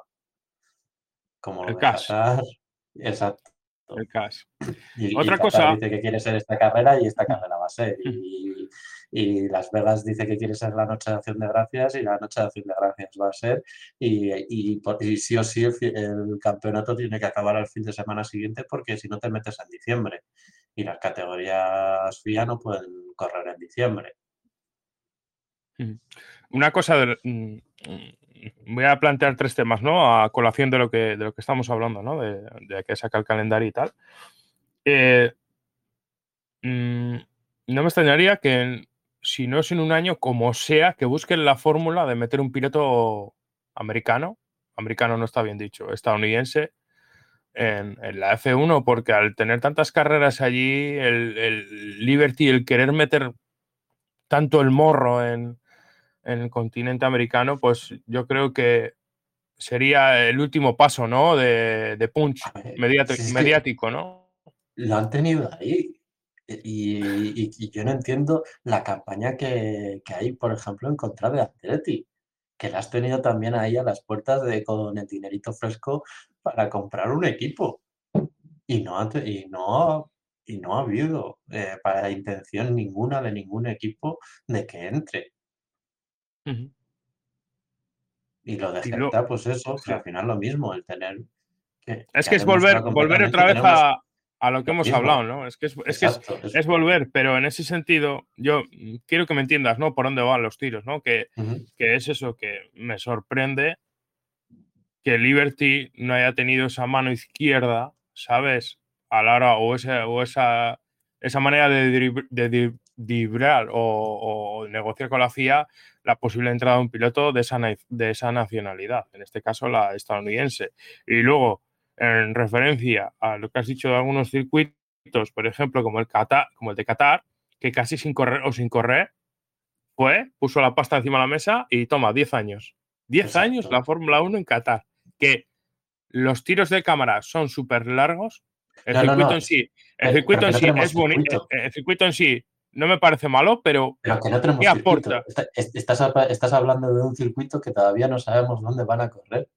Como lo el cash. exacto. Exacto. El cash. Y, Otra y Qatar cosa- dice que quiere ser esta carrera y esta carrera va a ser. Y, y Las Vegas dice que quiere ser la noche de acción de gracias y la noche de acción de gracias va a ser. Y, y, y sí o sí el, el campeonato tiene que acabar al fin de semana siguiente porque si no te metes en diciembre. Y las categorías FIA no pueden correr en diciembre. Una cosa, de- mm, mm, voy a plantear tres temas, ¿no? A colación de lo que, de lo que estamos hablando, ¿no? De, que saca el calendario y tal. Eh, mm, no me extrañaría que si no es en un año, como sea, que busquen la fórmula de meter un piloto americano, americano no está bien dicho, estadounidense, en, en la F1, porque al tener tantas carreras allí, el, el Liberty, el querer meter tanto el morro en, en el continente americano, pues yo creo que sería el último paso, ¿no? De, de punch ver, si que- mediático, ¿no? lo han tenido ahí. Y, y- y yo no entiendo la campaña que, que hay, por ejemplo, en contra de Atleti, que la has tenido también ahí a las puertas de con el dinerito fresco para comprar un equipo. Y no y no, y no ha habido eh, para intención ninguna de ningún equipo de que entre. Y lo de pues eso, sí. al final lo mismo, el tener que, Es que que es volver, volver otra vez que a, a lo que hemos mismo. hablado, ¿no? Es que es, es que es, es- volver, pero en ese sentido, yo quiero que me entiendas, ¿no? Por dónde van los tiros, ¿no? Que, que es eso que me sorprende que Liberty no haya tenido esa mano izquierda, ¿sabes? A la hora, o esa, o esa, esa manera de, driblar o, o negociar con la FIA la posible entrada de un piloto de esa, de esa nacionalidad, en este caso la estadounidense. Y luego, en referencia a lo que has dicho de algunos circuitos, por ejemplo, como el, Qatar, como el de Qatar, que casi sin correr o sin correr, fue, puso la pasta encima de la mesa y toma, 10 años. 10 Exacto. años la Fórmula 1 en Qatar. Que los tiros de cámara son súper largos. El No, circuito no. en sí, el Pero- circuito en sí es bonito. circuito. El, el circuito en sí no me parece malo, pero Pero que no tenemos ¿Qué aporta? Está- Estás, estás hablando de un circuito que todavía no sabemos dónde van a correr.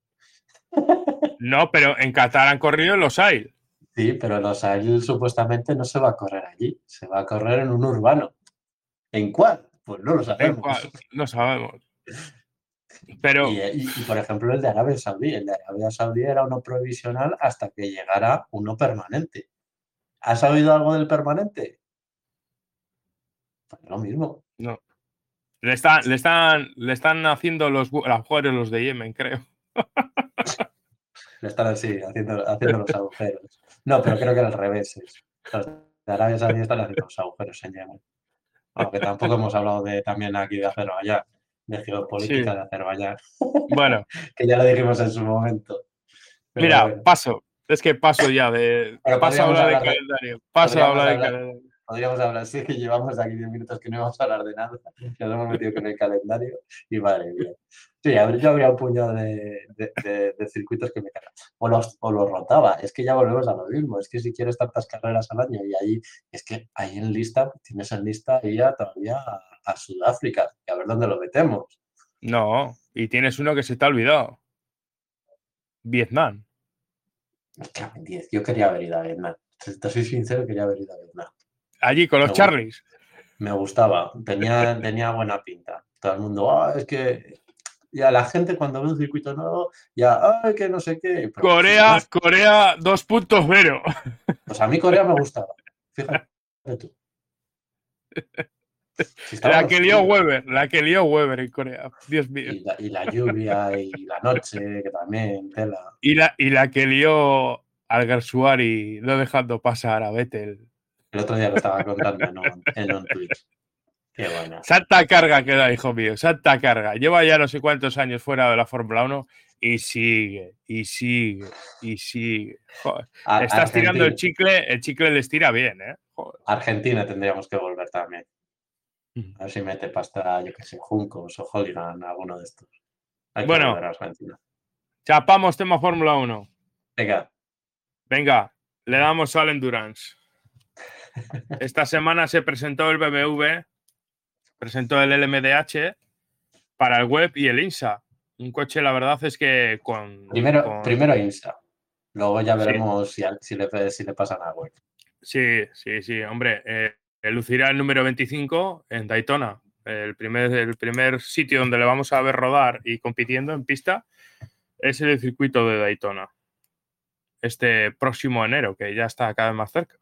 no, pero en Qatar han corrido los hay. Sí, pero los AIL supuestamente no se va a correr allí, se va a correr en un urbano. ¿En cuál? Pues no lo En sabemos. no sabemos. [laughs] Pero Y, y- y, por ejemplo, el de Arabia Saudí. El de Arabia Saudí era uno provisional hasta que llegara uno permanente. ¿Has oído algo del permanente? Pues lo mismo. no. Le están, le están, le están haciendo los gu- agujeros los de Yemen, creo. Le están así, haciendo, haciendo los agujeros. No, pero creo que al revés es. Los de Arabia Saudí están haciendo los agujeros en Yemen. Aunque tampoco hemos hablado de también aquí de Azerbaiyán, de geopolítica Sí. de Azerbaiyán, Bueno, [laughs] que ya lo dijimos en su momento. Pero mira, bueno, paso. Es que paso ya de. Pero Paso a hablar de hablar de- calendario. Paso a hablar de calendario. podríamos hablar, sí, que llevamos aquí 10 minutos que no íbamos a hablar de nada. Nos hemos metido con el calendario y madre mía. Sí, yo habría un puñado de, de- de- de circuitos que me cargan. O los, o los rotaba. Es que ya volvemos a lo mismo. Es que si quieres tantas carreras al año y ahí, es que ahí en lista, tienes en lista ahí a, todavía a, a Sudáfrica. Y a ver dónde lo metemos. No, y tienes uno que se te ha olvidado. Vietnam. Me cago en 10. Yo quería haber ido a Vietnam. Te soy sincero, quería haber ido a Vietnam. Allí con los Me. Charlies. me gustaba, tenía, [laughs] tenía buena pinta. Todo el mundo, "Ah, es que ya la gente cuando ve un circuito nuevo, ya, ay, que no sé qué. Pero, Corea, pues, Corea 2.0. Pues a mí Corea me [laughs] gustaba. Fíjate tú. [laughs] Si La que lió Weber, la que lió Weber en Corea. Dios mío. Y la, y la lluvia y la noche, que también, tela. Y la, y la que lió al Garsuari no dejando pasar a Vettel. El otro día lo estaba contando en un, en un Twitch. Qué buena. Santa carga queda, hijo mío, santa carga. Lleva ya no sé cuántos años fuera de la Fórmula 1 y sigue, y sigue, y sigue. Joder, estás tirando el chicle, el chicle les tira bien, ¿eh? Joder. Argentina tendríamos que volver también. A ver si mete pasta, yo que sé, Juncos o Holigan, alguno de estos. Hay Bueno. a. Chapamos tema Fórmula 1. Venga, Venga, le damos al Endurance. [laughs] Esta semana se presentó el BMW, presentó el LMDH para el web y el INSA. Un coche, la verdad es que con. primero, con- primero INSA. Luego ya veremos si, si, le, si le pasan algo. Sí, sí, sí, hombre. Eh, lucirá el número 25 en Daytona, el primer, el primer sitio donde le vamos a ver rodar y compitiendo en pista es el circuito de Daytona. Este próximo enero, que ya está cada vez más cerca.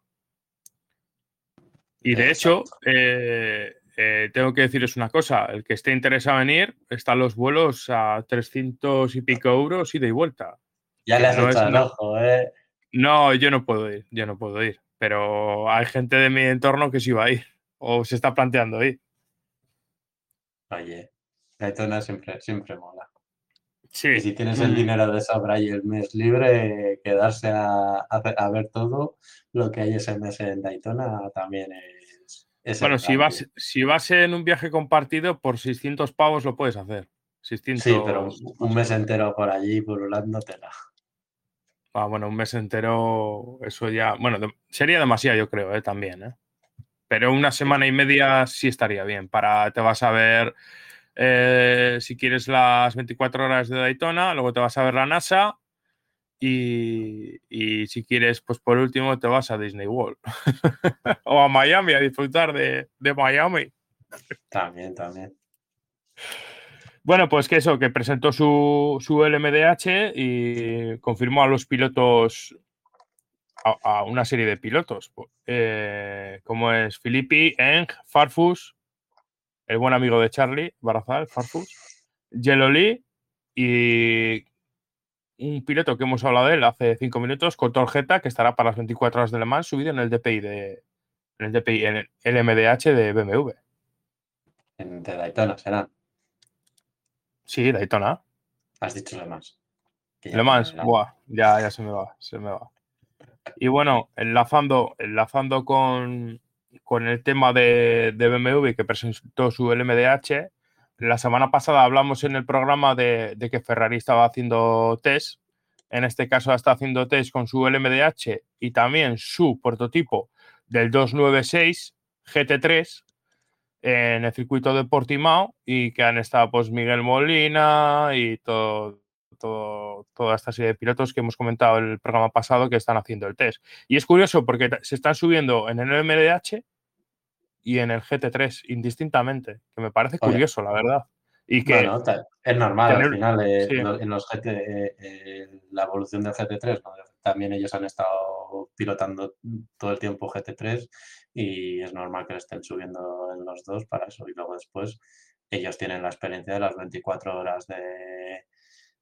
Y de hecho, eh, eh, tengo que decirles una cosa: el que esté interesado en ir, están los vuelos a 300 y pico euros ida y vuelta. Ya le has no echado el ojo, ¿eh? No, yo no puedo ir, yo no puedo ir. Pero hay gente de mi entorno que sí va a ir o se está planteando ir. Oye, Daytona siempre, siempre mola. Sí. Y si tienes el dinero de sobra y el mes libre, quedarse a, a, ver todo lo que hay ese mes en Daytona también es. bueno, si vas, si vas en un viaje compartido, por 600 pavos lo puedes hacer. 600... Sí, pero un mes entero por allí tela. Ah, bueno, un mes entero, eso ya. Bueno, sería demasiado, yo creo, ¿eh? también. ¿eh? Pero una semana y media sí estaría bien. Para te vas a ver eh, si quieres las 24 horas de Daytona, luego te vas a ver la NASA y, si quieres, pues por último te vas a Disney World [laughs] o a Miami a disfrutar de, Miami. También, también. Bueno, pues que eso, que presentó su, su LMDH y confirmó a los pilotos, a, una serie de pilotos, eh, como es Filippi, Eng, Farfus, el buen amigo de Charlie, Barazal, Farfus, Yellow Lee y un piloto que hemos hablado de él hace cinco minutos, con Torjeta, que estará para las 24 horas de Le Mans, subido en el DPI de en el DPI, en el MDH de BMW. En, de Daytona será. Sí, Daytona. Has dicho Le Mans. Le Mans, buah, ya, ya se me va, se me va. Y bueno, enlazando, enlazando con, con el tema de, BMW que presentó su LMDH. La semana pasada hablamos en el programa de, que Ferrari estaba haciendo test. En este caso está haciendo test con su LMDH y también su prototipo del 296 GT3 en el circuito de Portimao y que han estado pues Miguel Molina y todo, todo, toda esta serie de pilotos que hemos comentado en el programa pasado que están haciendo el test. Y es curioso porque se están subiendo en el MDH y en el GT3 indistintamente, que me parece curioso, la verdad. Y que es normal al final eh, en los GT, eh, eh, la evolución del GT3, también ellos han estado pilotando todo el tiempo GT3 y es normal que estén subiendo en los dos para eso y luego después ellos tienen la experiencia de las 24 horas de,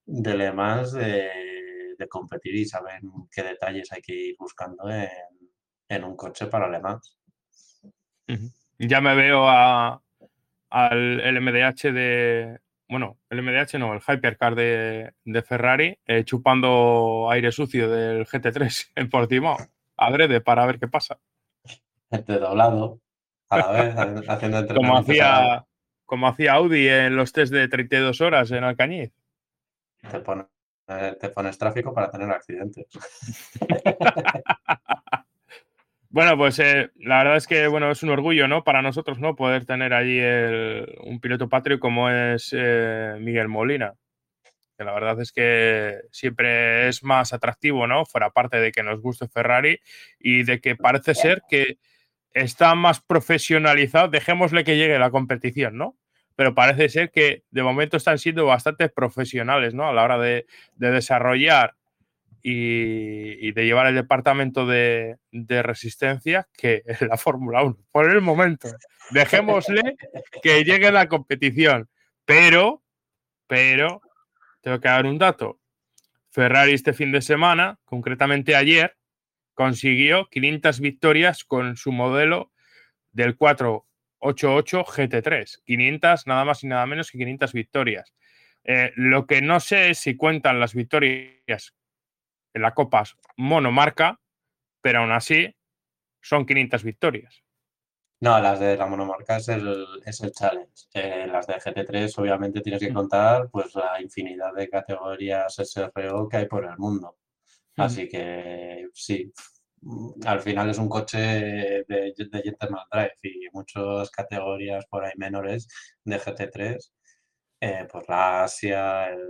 de Le Mans de, de competir y saben qué detalles hay que ir buscando en, en un coche para Le Mans. Ya me veo a, al MDH de. Bueno, el MDH no, el Hypercar de, de Ferrari, eh, chupando aire sucio del GT3 en [laughs] Portimao, adrede, para ver qué pasa. Este doblado, a la vez, [laughs] haciendo como hacía, como hacía Audi en los test de 32 horas en Alcañiz. Te, pone, te pones tráfico para tener accidentes. [laughs] Bueno, pues eh, la verdad es que bueno, es un orgullo, ¿no? Para nosotros, ¿no? Poder tener allí un piloto patrio como es eh, Miguel Molina. Que la verdad es que siempre es más atractivo, ¿no? Fuera parte de que nos guste Ferrari y de que parece ser que está más profesionalizado. Dejémosle que llegue la competición, ¿no? Pero parece ser que de momento están siendo bastante profesionales, ¿no? A la hora de, de desarrollar y, de llevar el departamento de, resistencia que [laughs] la Fórmula 1. Por el momento, dejémosle que llegue la competición. Pero, pero, tengo que dar un dato. Ferrari este fin de semana, concretamente ayer, consiguió 500 victorias con su modelo del 488 GT3. 500, nada más y nada menos que 500 victorias. Eh, lo que no sé es si cuentan las victorias en la Copa monomarca, pero aún así son 500 victorias. No, las de la monomarca es el, es el challenge. Eh, las de GT3 obviamente tienes que mm. contar pues la infinidad de categorías SRO que hay por el mundo. Mm. Así que sí, al final es un coche de, de Gentleman Drive y muchas categorías por ahí menores de GT3, eh, pues la Asia, el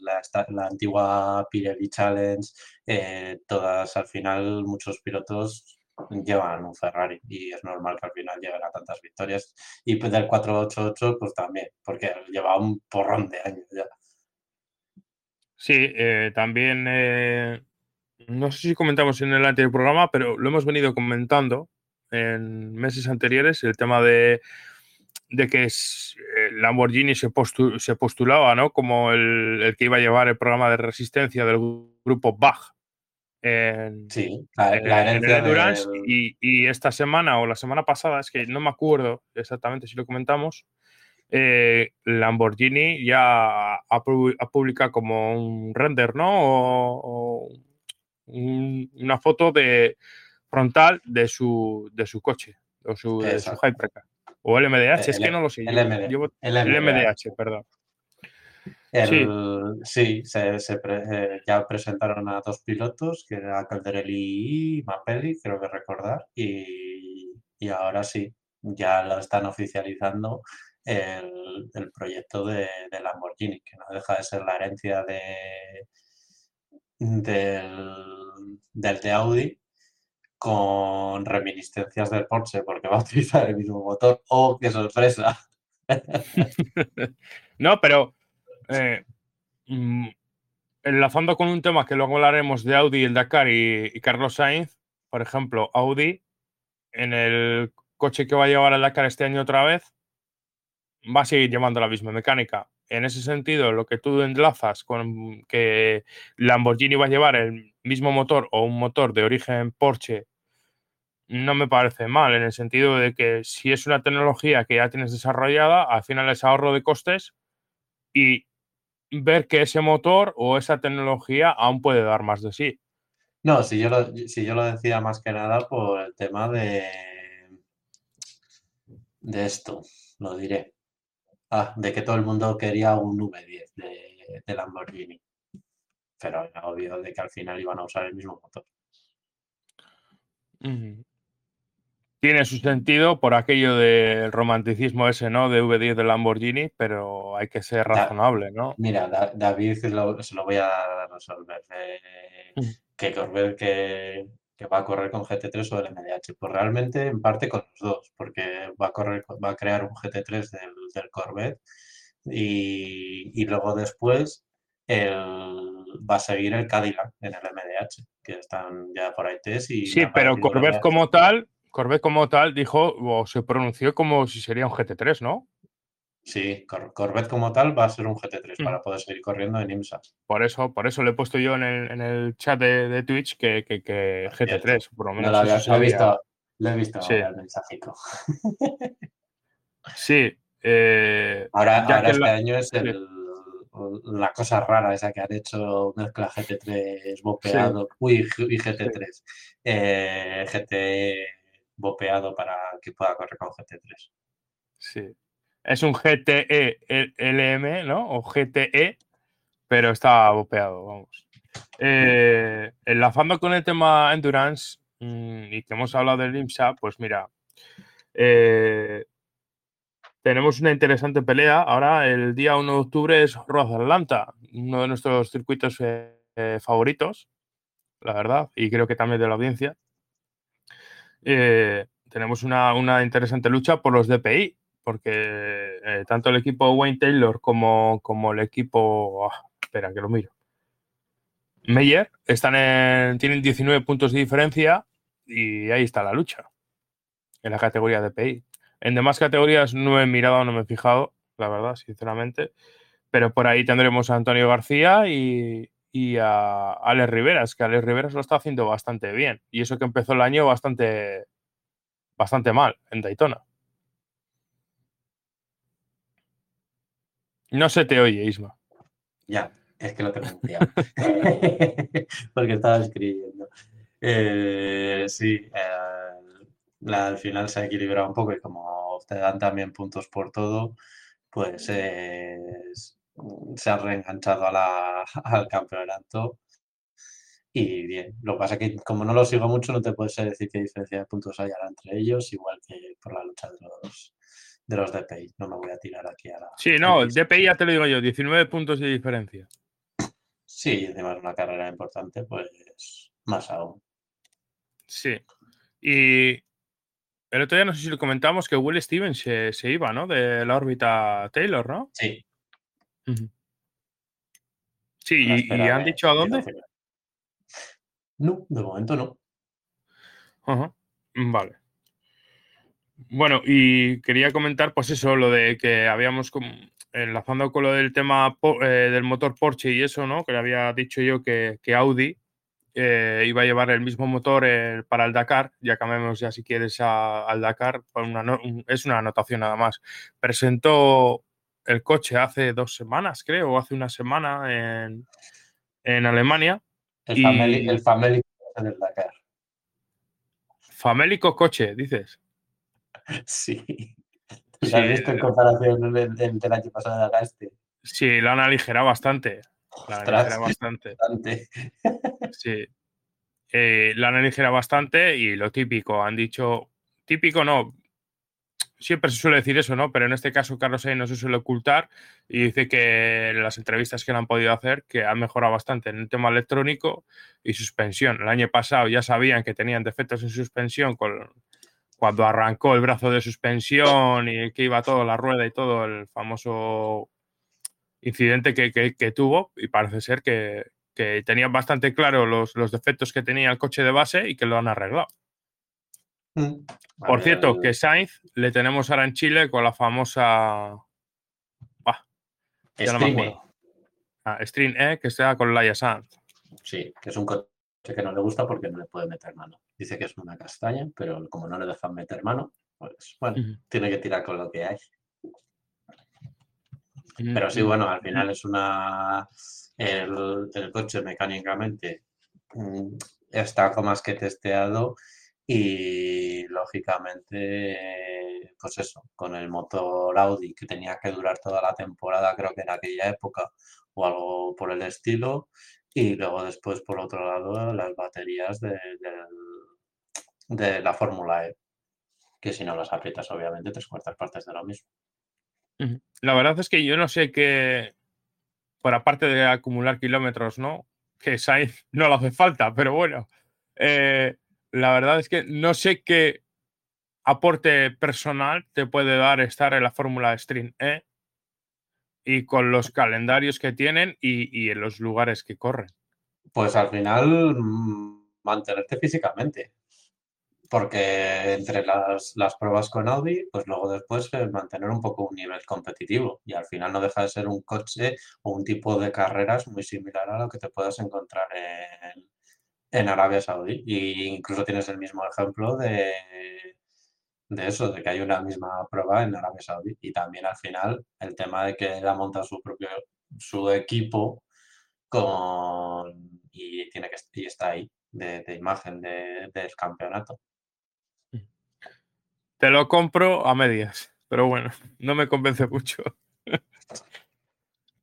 la, la, antigua Pirelli Challenge, eh, todas al final, muchos pilotos llevan un Ferrari y es normal que al final lleguen a tantas victorias. Y del 488, pues también, porque lleva un porrón de años ya. Sí, eh, también, eh, no sé si comentamos en el anterior programa, pero lo hemos venido comentando en meses anteriores, el tema de, de que es, eh, Lamborghini se, se postulaba ¿no? como el, el, que iba a llevar el programa de resistencia del grupo Bach en, sí, la, en el Endurance y, y, esta semana o la semana pasada, es que no me acuerdo exactamente si lo comentamos, eh, Lamborghini ya ha, publicado como un render, ¿no? O, o un, una foto de frontal de su, de su coche o su, de su Hypercar. O el MDH, es que no lo sé. El, MD, Llevo, el, MDH. el MDH, perdón. El, sí, sí se, se pre, eh, ya presentaron a dos pilotos, que era Calderelli y Mapelli, creo que recordar, y, y, ahora sí, ya lo están oficializando el, proyecto de, Lamborghini, que no deja de ser la herencia de, del, de Audi, con reminiscencias del Porsche, porque va a utilizar el mismo motor. ¡Oh, qué sorpresa! [laughs] no, pero eh, mm, enlazando con un tema que luego hablaremos de Audi, el Dakar y, y, Carlos Sainz, por ejemplo, Audi, en el coche que va a llevar el Dakar este año otra vez, va a seguir llevando la misma mecánica. En ese sentido, lo que tú enlazas con que Lamborghini va a llevar el mismo motor o un motor de origen Porsche, no me parece mal, en el sentido de que si es una tecnología que ya tienes desarrollada, al final es ahorro de costes y ver que ese motor o esa tecnología aún puede dar más de sí. No, si yo lo, si yo lo decía más que nada por el tema de, de esto, lo diré. Ah, de que todo el mundo quería un V10 de, de Lamborghini. Pero era obvio de que al final iban a usar el mismo motor. Tiene su sentido por aquello del romanticismo ese, ¿no? De V10 de Lamborghini, pero hay que ser razonable, ¿no? Mira, da, David lo, se lo voy a resolver. Eh, que Corvette que, que, va a correr con GT3 o el MDH. Pues realmente en parte con los dos, porque va a correr, va a crear un GT3 del, del Corvette y, y, luego después el, va a seguir el Cadillac en el MDH, que están ya por ahí test y Sí, pero Corvette como tal Corvette como tal dijo o se pronunció como si sería un GT3, ¿no? Sí, Cor Corvette como tal va a ser un GT3 mm. para poder seguir corriendo en IMSA. Por eso, por eso le he puesto yo en el, en el chat de, de, Twitch que, que, que GT3, por lo menos. No lo, he visto, lo he visto sí. el mensajito. sí. Eh, ahora ahora este la... año es el, sí. la cosa rara esa que han hecho mezcla GT3 bopeado sí. uy, y GT3. Eh, GT bopeado para que pueda correr con GT3. Sí. Es un GTE LM, ¿no? O GTE, pero está bopeado, vamos. Eh, enlazando con el tema Endurance mmm, y que hemos hablado del IMSA, pues mira, eh, tenemos una interesante pelea. Ahora, el día 1 de octubre es Road Atlanta, uno de nuestros circuitos eh, favoritos, la verdad, y creo que también de la audiencia eh, tenemos una, una, interesante lucha por los DPI, porque eh, tanto el equipo Wayne Taylor como, como el equipo. Oh, espera, que lo miro. Meyer están en, tienen 19 puntos de diferencia y ahí está la lucha en la categoría DPI. En demás categorías no he mirado, no me he fijado, la verdad, sinceramente. Pero por ahí tendremos a Antonio García y, y a Alex Riveras, que Alex Riveras lo está haciendo bastante bien. Y eso que empezó el año bastante, bastante mal en Daytona. No se te oye, Isma. Ya, es que lo tengo [laughs] Porque estaba escribiendo. Eh, sí, eh, al final se ha equilibrado un poco y como te dan también puntos por todo, pues se ha reenganchado [laughs] al campeonato. Y bien, lo que pasa es que como no lo sigo mucho, no te puedes decir qué diferencia de puntos hay ahora entre ellos, igual que por la lucha de los, de los DPI. No me voy a tirar aquí a la. Sí, no, el DPI ya te lo digo yo, 19 puntos de diferencia. Sí, encima es una carrera importante, pues más aún. Sí. Y el otro día no sé si lo comentamos que Will Stevens se, se iba, ¿no? De la órbita Taylor, ¿no? Sí. Sí, y, y han dicho a dónde? No, de momento no. Ajá. Vale. Bueno, y quería comentar, pues eso, lo de que habíamos, enlazando con lo del tema eh, del motor Porsche y eso, ¿no? Que le había dicho yo que, que Audi eh, iba a llevar el mismo motor eh, para el Dakar, ya cambiamos ya si quieres a- al Dakar, por una no- un- es una anotación nada más. Presentó el coche hace dos semanas, creo, o hace una semana en, en Alemania. El Y- el Dakar. Famélico coche, dices. Sí. Sí, ¿Lo has visto en eh, comparación del, del- del año pasado a este? Sí, la han aligerado bastante. La han aligerado bastante. bastante. [laughs] Sí. Eh, han aligerado bastante y lo típico, han dicho, típico no, siempre se suele decir eso, ¿no? Pero en este caso Carlos Sainz no se suele ocultar y dice que en las entrevistas que le han podido hacer que han mejorado bastante en el tema electrónico y suspensión. El año pasado ya sabían que tenían defectos en suspensión con, cuando arrancó el brazo de suspensión y que iba todo, la rueda y todo, el famoso incidente que, que- que tuvo y parece ser que, que tenían bastante claro los, los defectos que tenía el coche de base y que lo han arreglado. Mm. Por cierto, que Sainz le tenemos ahora en Chile con la famosa bah, ya no me Stream, acuerdo. ah, Stream E que está con Laia Sanz. Sí, que es un coche que no le gusta porque no le puede meter mano. Dice que es una castaña, pero como no le dejan meter mano, pues bueno, tiene que tirar con lo que hay. Mm, Pero sí, bueno, al final es una. El, el coche mecánicamente mm, está como más que testeado y lógicamente, pues eso, con el motor Audi que tenía que durar toda la temporada, creo que en aquella época o algo por el estilo. Y luego después, por otro lado, las baterías de, del- de la Fórmula E, que si no las aprietas, obviamente, tres cuartas partes de lo mismo. La verdad es que yo no sé qué, por aparte de acumular kilómetros, ¿no? Que Sainz [laughs] no le hace falta, pero bueno, eh, la verdad es que no sé qué aporte personal te puede dar estar en la Fórmula Stream E y con los calendarios que tienen y, y en los lugares que corren. Pues al final mm, mantenerte físicamente. Porque entre las, las pruebas con Audi, pues luego después mantener un poco un nivel competitivo. Y al final no deja de ser un coche o un tipo de carreras muy similar a lo que te puedas encontrar en, en Arabia Saudí. Y incluso tienes el mismo ejemplo de, de eso, de que hay una misma prueba en Arabia Saudí. Y también al final el tema de que él ha montado su propio su equipo con y tiene que y está ahí de, de imagen de- del campeonato. Te lo compro a medias, pero bueno, no me convence mucho. [laughs]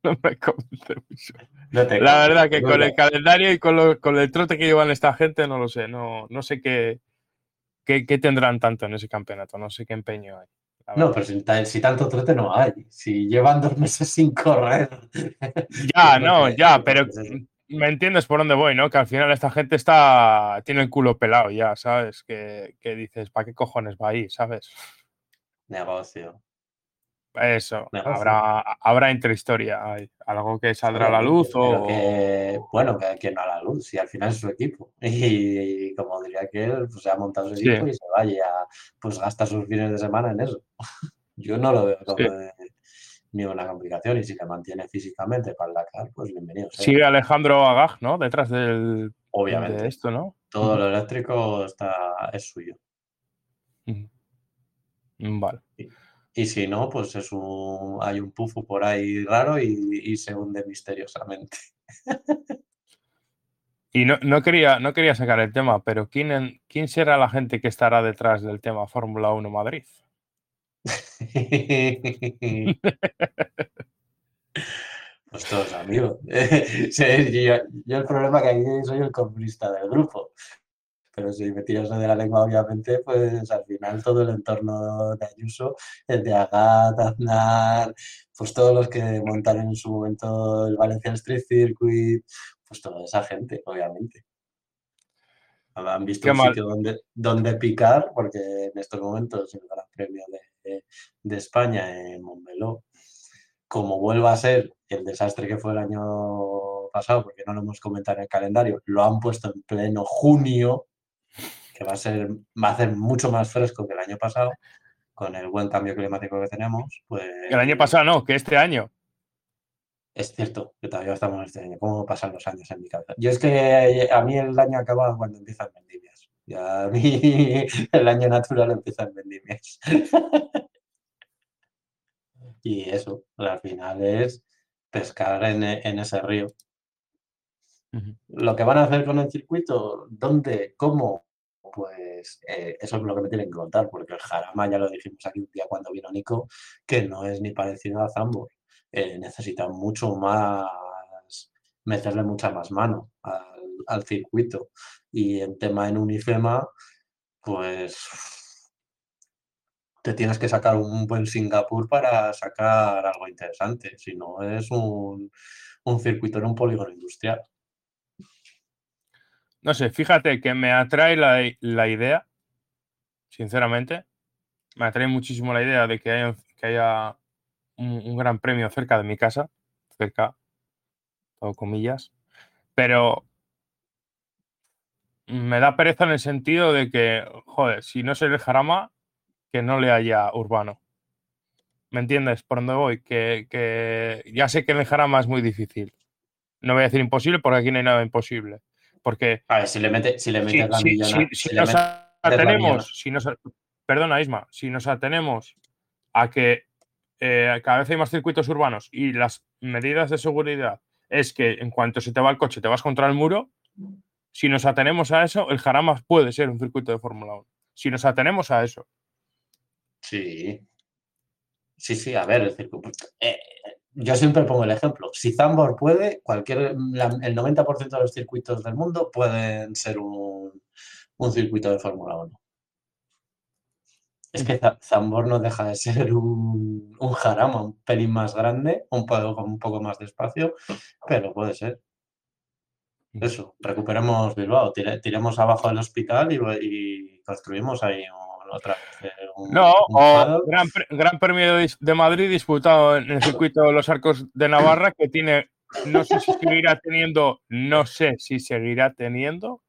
No me convence mucho. No te La verdad que no con el calendario y con, lo- con el trote que llevan esta gente, no lo sé. No, no sé qué, qué, qué tendrán tanto en ese campeonato. No sé qué empeño hay. No, pero si, ta- si tanto trote no hay. Si llevan dos meses sin correr. Ya, [laughs] es lo no, ya, pero. Me entiendes por dónde voy, ¿no? Que al final esta gente está. tiene el culo pelado ya, ¿sabes? Que, que dices, ¿para qué cojones va ahí, ¿sabes? Negocio. Eso, Negocio. habrá, habrá intrahistoria, hay algo que saldrá a la luz o. que, bueno, que, que no a la luz, si al final es su equipo. [laughs] Y, como diría que él, pues se ha montado su Sí. equipo y se vaya, pues gasta sus fines de semana en eso. [laughs] Yo no lo veo como Sí. de- ni una complicación y si le mantiene físicamente para el Dakar, pues bienvenido. sea. Sigue Alejandro Agag, ¿no? Detrás del, Obviamente, de esto, ¿no? todo lo eléctrico está, es suyo. Ujú. Vale. Y si no, pues es un, hay un pufo por ahí raro y, y se hunde misteriosamente. [laughs] Y no, no, quería, no quería sacar el tema, pero ¿quién, en- ¿quién será la gente que estará detrás del tema Fórmula 1 Madrid? [laughs] Pues todos amigos. [laughs] Sí, yo, yo el problema que aquí soy el comunista del grupo. pero si me tiras de la lengua, obviamente, pues al final todo el entorno de Ayuso, el de Agat, Aznar, pues todos los que montaron en su momento el Valencian Street Circuit, pues toda esa gente, obviamente. Han visto un sitio donde, donde picar, porque en estos momentos el Gran Premio de, de España en Montmeló, como vuelva a ser el desastre que fue el año pasado, porque no lo hemos comentado en el calendario, lo han puesto en pleno junio, que va a ser, va a ser mucho más fresco que el año pasado, con el buen cambio climático que tenemos, pues. El año pasado no, que este año. Es cierto que todavía estamos en este año. ¿Cómo pasan los años en mi cabeza? Yo es que a mí el año acaba cuando empiezan vendimias. Ya a mí [laughs] el año natural empieza en vendimias. [laughs] y eso, al final es pescar en, ese río. Lo que van a hacer con el circuito, ¿dónde? ¿Cómo? Pues eh, eso es lo que me tienen que contar, porque el Jarama ya lo dijimos aquí un día cuando vino Nico, que no es ni parecido a Zambor. Eh, necesita mucho más, meterle mucha más mano al, circuito. Y en tema en Unifema, pues te tienes que sacar un buen Singapur para sacar algo interesante. Si no, es un, circuito en un polígono industrial. No sé, fíjate que me atrae la, idea, sinceramente. Me atrae muchísimo la idea de que haya, que haya un, gran premio cerca de mi casa, cerca, comillas, pero me da pereza en el sentido de que, joder, si no es el Jarama, que no le haya urbano. ¿Me entiendes por dónde voy? Que, ya sé que en el Jarama es muy difícil. No voy a decir imposible porque aquí no hay nada imposible. Porque. A ver, si le, mete, si le metes la millona, si, nos atenemos, si nos, perdona, Isma, si nos atenemos a que eh, cada vez hay más circuitos urbanos y las medidas de seguridad es que en cuanto se te va el coche te vas contra el muro, si nos atenemos a eso, el Jarama puede ser un circuito de Fórmula 1. Si nos atenemos a eso. Sí. Sí, sí, a ver, el circuito. Eh, yo siempre pongo el ejemplo. Si Zambor puede, cualquier, el 90% de los circuitos del mundo pueden ser un, un circuito de Fórmula 1. Es que Zambor no deja de ser un, un jarama, un pelín más grande, un poco, un poco más de espacio, pero puede ser. Eso, recuperemos Bilbao, tiremos abajo del hospital y, construimos ahí otra vez. Eh, no, o gran, gran, Premio de Madrid disputado en el circuito de los Arcos de Navarra, que tiene, no sé si seguirá teniendo, no sé si seguirá teniendo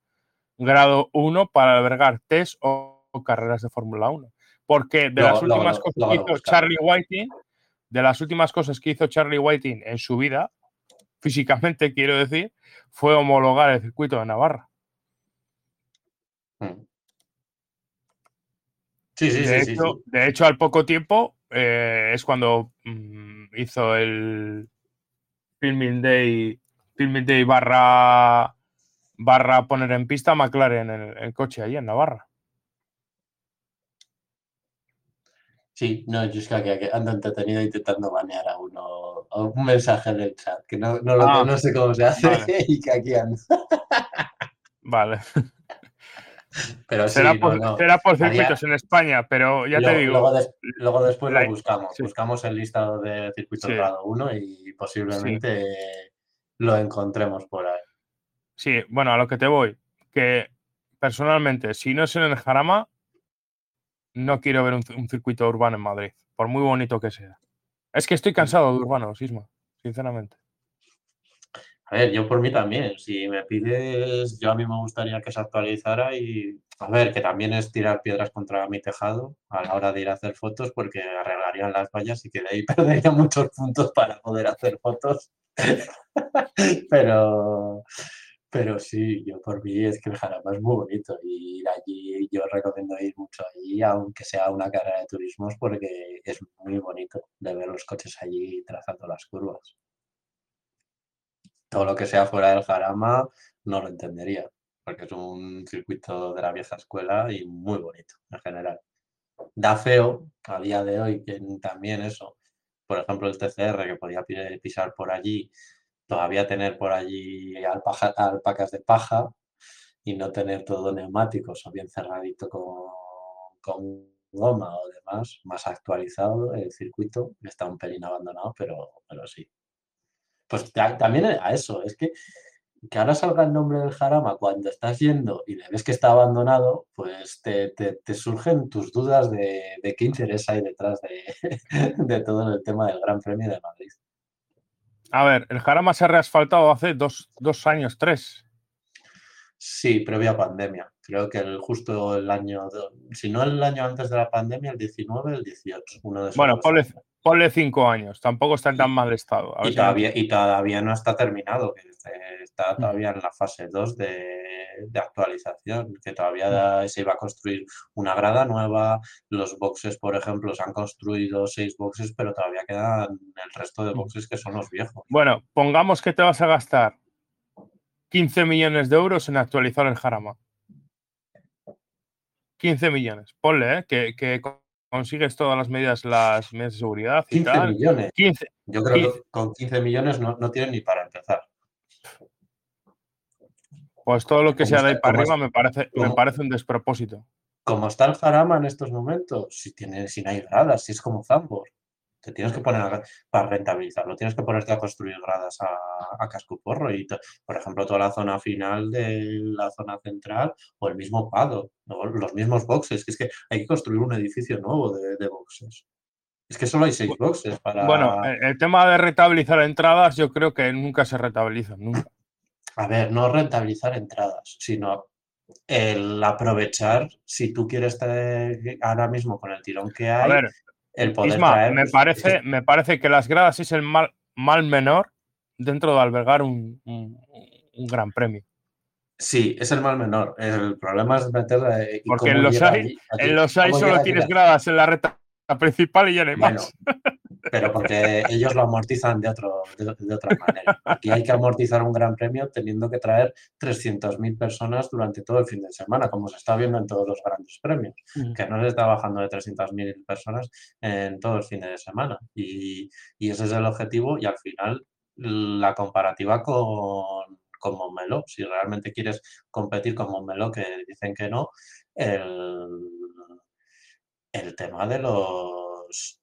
grado 1 para albergar test o carreras de Fórmula 1. Porque de las últimas cosas que hizo Charlie Whiting, de las últimas cosas que hizo Charlie Whiting en su vida, físicamente quiero decir, fue homologar el circuito de Navarra. Hmm. Sí, sí, de sí, hecho, De hecho, al poco tiempo eh, es cuando mm, hizo el Filming Day, Filming Day barra, barra poner en pista McLaren el, el coche allí en Navarra. Sí, no, yo es que ando entretenido intentando banear a uno, un mensaje del chat, que no, no, ah, no sé cómo se hace [laughs] y que aquí ando. Vale. Pero será, por, será por circuitos en España, pero ya te digo. Luego, después lo buscamos. Buscamos el listado de circuitos grado 1 y posiblemente lo encontremos por ahí. Sí, bueno, a lo que te voy. Que personalmente, si no es en el Jarama, no quiero ver un, circuito urbano en Madrid, por muy bonito que sea. Es que estoy cansado de urbano, Sisma, sinceramente. A ver, yo por mí también. Si me pides, yo a mí me gustaría que se actualizara y, a ver, que también es tirar piedras contra mi tejado a la hora de ir a hacer fotos porque arreglarían las vallas y que de ahí [laughs] perdería muchos puntos para poder hacer fotos. [laughs] Pero, pero sí, yo por mí es que el Jarama es muy bonito y ir allí, yo recomiendo ir mucho allí, aunque sea una carrera de turismos, porque es muy bonito de ver los coches allí trazando las curvas. Todo lo que sea fuera del Jarama no lo entendería, porque es un circuito de la vieja escuela y muy bonito en general. Da feo a día de hoy también eso, por ejemplo el TCR que podía pisar por allí todavía tener por allí alpacas de paja y no tener todo neumáticos o bien cerradito con, con goma o demás, más actualizado el circuito, está un pelín abandonado, pero, pero sí. Pues también a eso, es que que ahora salga el nombre del Jarama cuando estás yendo y le ves que está abandonado, pues te, surgen tus dudas de, qué interés hay detrás [laughs] de, todo el tema del Gran Premio de Madrid. A ver, el Jarama se ha reasfaltado hace dos, años, tres. Sí, previa pandemia. Creo que el, justo el año, si no el año antes de la pandemia, el 19, el 18. Uno de bueno, ponle, cinco años, tampoco está en tan mal estado. y, todavía, y todavía no está terminado, está todavía en la fase 2 de, actualización, que todavía se iba a construir una grada nueva, los boxes, por ejemplo, se han construido seis boxes, pero todavía quedan el resto de boxes que son los viejos. Bueno, pongamos que te vas a gastar 15 millones de euros en actualizar el Jarama. 15 millones, ponle, ¿eh? que, consigues todas las medidas, las medidas de seguridad y 15 millones. Yo creo que con 15 millones no, no tienen ni para empezar. Pues todo lo que sea de ahí para arriba me parece, me parece un despropósito. Como está el Jarama en estos momentos, si, tiene, si no hay gradas, si es como Zambor, te tienes que poner para rentabilizarlo, tienes que ponerte a construir gradas a, a casco porro y, por ejemplo, toda la zona final de la zona central o el mismo Pado, los mismos boxes, que es que hay que construir un edificio nuevo de, de boxes. Es que solo hay seis boxes para... Bueno, el tema de rentabilizar entradas yo creo que nunca se rentabiliza, nunca a ver, no rentabilizar entradas, sino el aprovechar, si tú quieres estar ahora mismo con el tirón que hay, el poder Me, pues, parece, me parece que las gradas es el mal, mal menor dentro de albergar un, gran premio. Sí, es el mal menor. El problema es meter. Eh, Porque en los, hay, en los hay solo tienes gradas en la recta principal y ya no hay más pero porque ellos lo amortizan de, otro, de, otra manera. Aquí hay que amortizar un gran premio teniendo que traer 300.000 personas durante todo el fin de semana, como se está viendo en todos los grandes premios, mm. que no se está bajando de 300.000 personas en todo el fin de semana. Y, y, ese es el objetivo y al final la comparativa con, con si realmente quieres competir con Monmelo, que dicen que no, el, el tema de los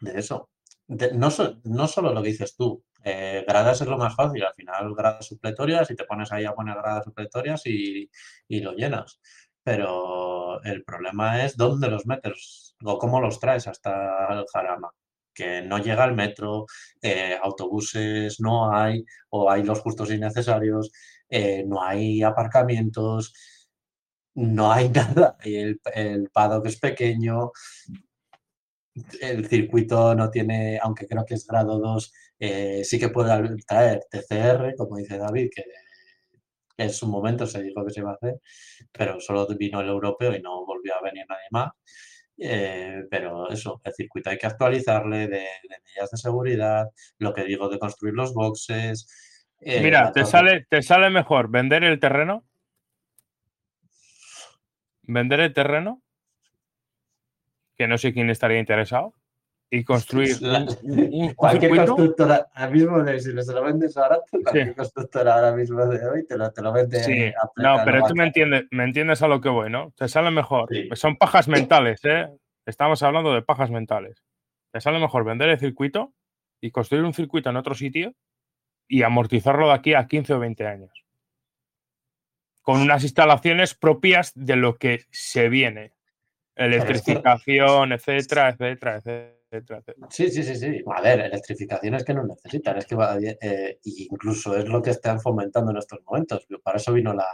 de eso. no, no solo lo que dices tú, eh, gradas es lo más fácil, al final gradas supletorias y te pones ahí a poner gradas supletorias y, lo llenas. Pero el problema es dónde los metes o cómo los traes hasta el Jarama. Que no llega el metro, eh, autobuses no hay, o hay los justos y necesarios, eh, no hay aparcamientos, no hay [laughs] nada. El, el paddock es pequeño, el circuito no tiene, aunque creo que es grado 2, eh, sí que puede traer TCR, como dice David, que, en su momento se dijo que se iba a hacer, pero solo vino el europeo y no volvió a venir nadie más. Eh, pero eso, el circuito hay que actualizarle de, medidas de seguridad, lo que digo de construir los boxes. Eh, Mira, te sale, te sale mejor vender el terreno. Vender el terreno que no sé quién estaría interesado, y construir cualquier constructora ahora mismo si se lo vendes ahora cualquier constructora ahora mismo de hoy te lo, te lo vende sí. no pero tú me entiendes me entiendes a lo que voy no te sale mejor. Son pajas mentales eh estamos hablando de pajas mentales. Te sale mejor vender el circuito y construir un circuito en otro sitio y amortizarlo de aquí a 15 o 20 años. Con unas instalaciones propias de lo que se viene Electrificación, etcétera, etcétera, etcétera, Sí, sí, sí, sí. A ver, electrificación es que no necesitan, es que eh, incluso es lo que están fomentando en estos momentos. Para eso vino la,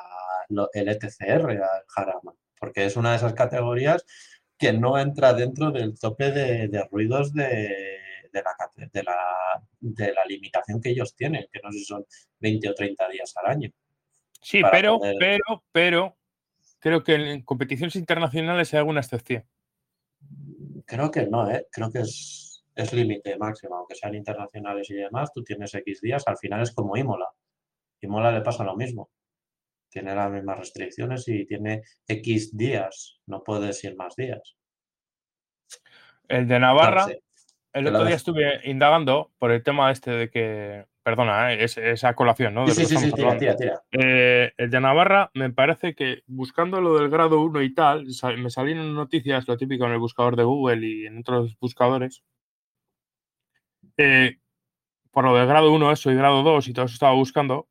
el ETCR al Jarama, porque es una de esas categorías que no entra dentro del tope de, ruidos de, de, la, de, la, de la limitación que ellos tienen, que no sé si son 20 o 30 días al año. Sí, pero, pero, pero, creo que en competiciones internacionales hay alguna excepción. Creo que no, ¿eh? creo que es, es límite máximo, aunque sean internacionales y demás, tú tienes X días, al final es como Imola. Imola le pasa lo mismo. Tiene las mismas restricciones y tiene X días, no puedes ir más días. El de Navarra, el otro día estuve indagando por el tema este de que perdona, ¿eh? es, esa colación, ¿no? Sí, sí, sí, tira, tira, tira. Eh, el de Navarra, me parece que buscando lo del grado 1 y tal, me salieron noticias, lo típico en el buscador de Google y en otros buscadores. Eh, por lo del grado 1, eso y grado 2 y todo eso estaba buscando,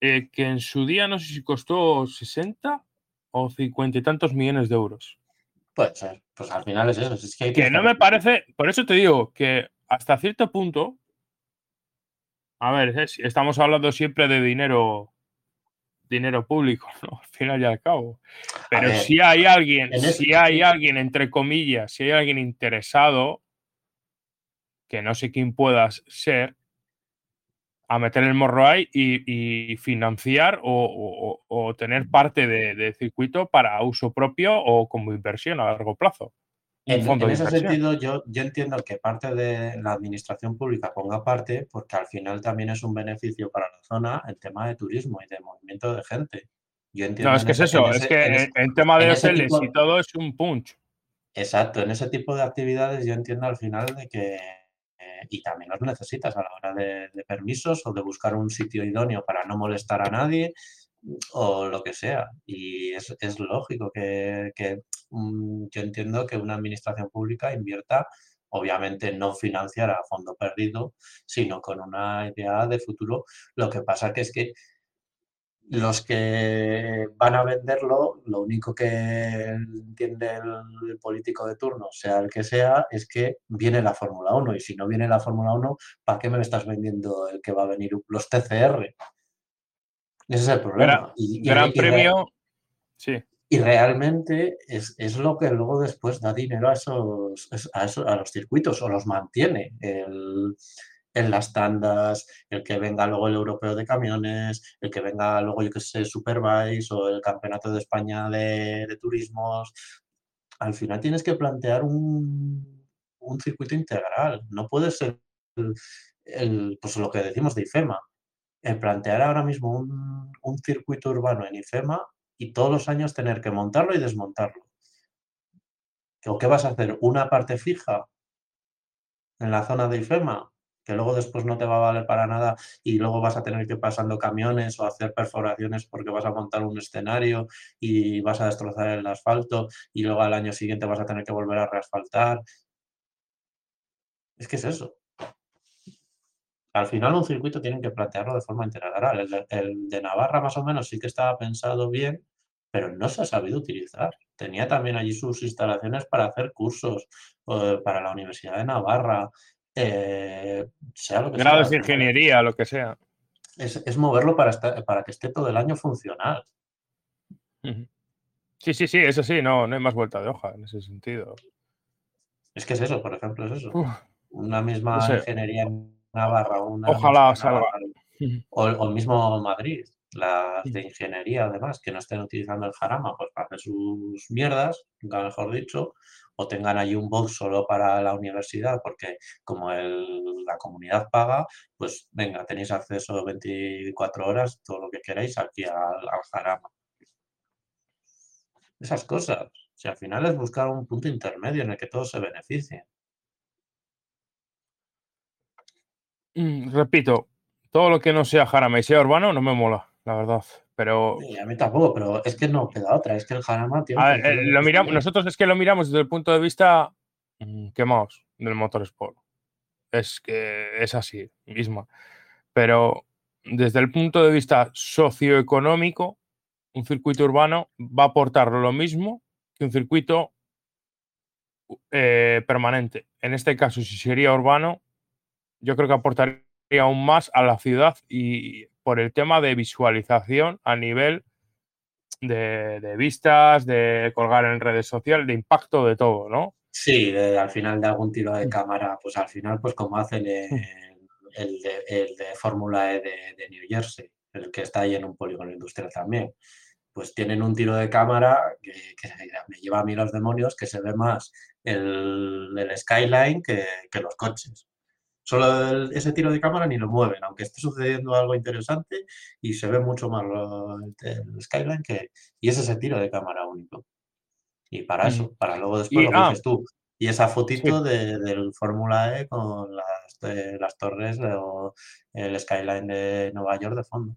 que en su día no sé si costó 60 o 50 y tantos millones de euros. Puede ser, pues al final es eso. Es que, que no me parece, por eso te digo que hasta cierto punto a ver, estamos hablando siempre de dinero, dinero público, [laughs] ¿no? Al final y al cabo. Pero si hay alguien, si hay alguien, entre comillas, si hay alguien interesado, que no sé quién puedas ser, a meter el morro ahí y, financiar o, tener parte de, de, circuito para uso propio o como inversión a largo plazo. En, ese sentido, yo, yo entiendo que parte de la administración pública ponga parte, porque al final también es un beneficio para la zona el tema de turismo y de movimiento de gente. Yo entiendo no, es que es eso, es que en, tema de hoteles y todo es un punch. Exacto, en ese tipo de actividades yo entiendo al final de que, eh, y también los necesitas a la hora de, de permisos o de buscar un sitio idóneo para no molestar a nadie o lo que sea. Y es, es lógico que, que yo entiendo que una administración pública invierta, obviamente no financiar a fondo perdido, sino con una idea de futuro. Lo que pasa que es que los que van a venderlo, lo único que entiende el, político de turno, sea el que sea, es que viene la Fórmula 1. Y si no viene la Fórmula 1, ¿para qué me estás vendiendo el que va a venir los TCR? Ese es el problema. Gran, premio, sí. Y realmente es, lo que luego después da dinero a esos, a, los circuitos o los mantiene. en las tandas, el que venga luego el europeo de camiones, el que venga luego, yo que sé, Superbike o el campeonato de España de, de turismos. Al final tienes que plantear un, un circuito integral. No puede ser el, pues lo que decimos de IFEMA el plantear ahora mismo un, circuito urbano en IFEMA y todos los años tener que montarlo y desmontarlo. ¿O qué vas a hacer? ¿Una parte fija en la zona de IFEMA? que luego después no te va a valer para nada y luego vas a tener que ir pasando camiones o hacer perforaciones porque vas a montar un escenario y vas a destrozar el asfalto y luego al año siguiente vas a tener que volver a reasfaltar. Es que es eso. Al final un circuito tienen que plantearlo de forma integral. El, de Navarra más o menos sí que estaba pensado bien, pero no se ha sabido utilizar. Tenía también allí sus instalaciones para hacer cursos eh, para la Universidad de Navarra, eh, sea lo que Grados de ingeniería, lo que sea. Es, moverlo para, para que esté todo el año funcional. Sí, sí, sí, eso sí, no, no hay más vuelta de hoja en ese sentido. Es que es eso, por ejemplo, es eso. Una misma ingeniería Navarra, una Ojalá salga. O, el mismo Madrid, las de ingeniería además, que no estén utilizando el jarama pues para hacer sus mierdas, nunca mejor dicho, o tengan allí un box solo para la universidad, porque como la comunidad paga, pues venga, tenéis acceso 24 horas, todo lo que queráis aquí al, al jarama. Esas cosas. Si al final es buscar un punto intermedio en el que todos se beneficien. Mm, repito, todo lo que no sea jarama y sea urbano no me mola, la verdad. Pero. a mí tampoco, pero es que no queda otra. Es que el jarama tiene. Eh, lo miramos, nosotros es que lo miramos desde el punto de vista mm, quemados del motorsport. Es que es así misma. Pero desde el punto de vista socioeconómico, un circuito urbano va a aportar lo mismo que un circuito eh, permanente. En este caso, si sería urbano, yo creo que aportaría aún más a la ciudad y por el tema de visualización a nivel de, vistas, de colgar en redes sociales, de impacto de todo, ¿no? Sí, al final de algún tiro de mm. cámara, pues al final, pues como hacen mm. el, de, Fórmula E de, New Jersey, el que está ahí en un polígono industrial también. Pues tienen un tiro de cámara que, me lleva a mí los demonios, que se ve más el, skyline que los coches. Solo ese tiro de cámara ni lo mueven, aunque esté sucediendo algo interesante y se ve mucho más el, skyline que... Y ese es ese tiro de cámara único. Y para eso, para luego después lo ah. dices tú. Y esa fotito del Fórmula E con las las, las torres o el skyline de Nueva York de fondo.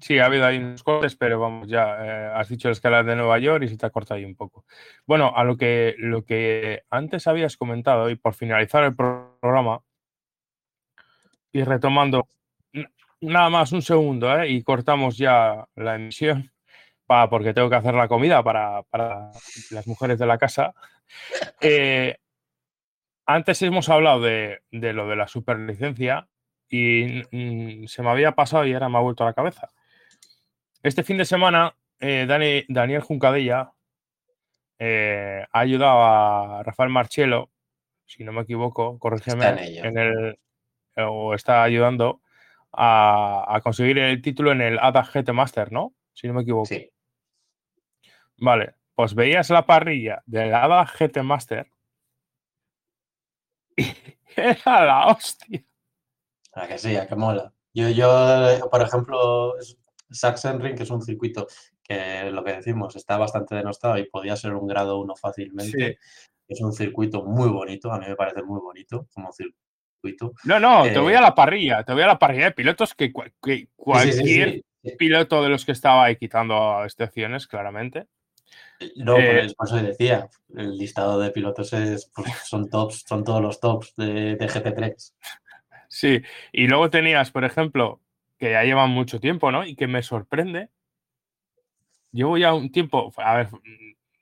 Sí, ha habido ahí unos cortes, pero vamos, ya eh, has dicho el escalar de Nueva York y se te ha cortado ahí un poco. Bueno, a lo que, lo que antes habías comentado y por finalizar el programa y retomando nada más un segundo ¿eh? y cortamos ya la emisión para, porque tengo que hacer la comida para, las mujeres de la casa. [laughs] Eh, antes hemos hablado de, de, lo de la superlicencia y mm, se me había pasado y ahora me ha vuelto a la cabeza. Este fin de semana, eh, Dani, Daniel Juncadella eh, ha ayudado a Rafael Marchelo, si no me equivoco, corrígeme, en, el, o está ayudando a, conseguir el título en el ADA GT Master, ¿no? Si no me equivoco. Sí. Vale, pues veías la parrilla del ADA GT Master y [laughs] era la hostia. A que sí, a que mola. Yo, yo, por ejemplo, Sachsenring, que es un circuito que lo que decimos está bastante denostado y podía ser un grado 1 fácilmente. Es un circuito muy bonito, a mí me parece muy bonito como circuito. No, no, te voy a eh, la parrilla, te voy a la parrilla de pilotos que, cualquier piloto de los que estaba ahí quitando excepciones, claramente. No, eh, por eso decía, el listado de pilotos es, pues, son tops, son todos los tops de, de GT3. Sí, y luego tenías, por ejemplo, que ya llevan mucho tiempo, ¿no? Y que me sorprende. Llevo ya un tiempo, a ver,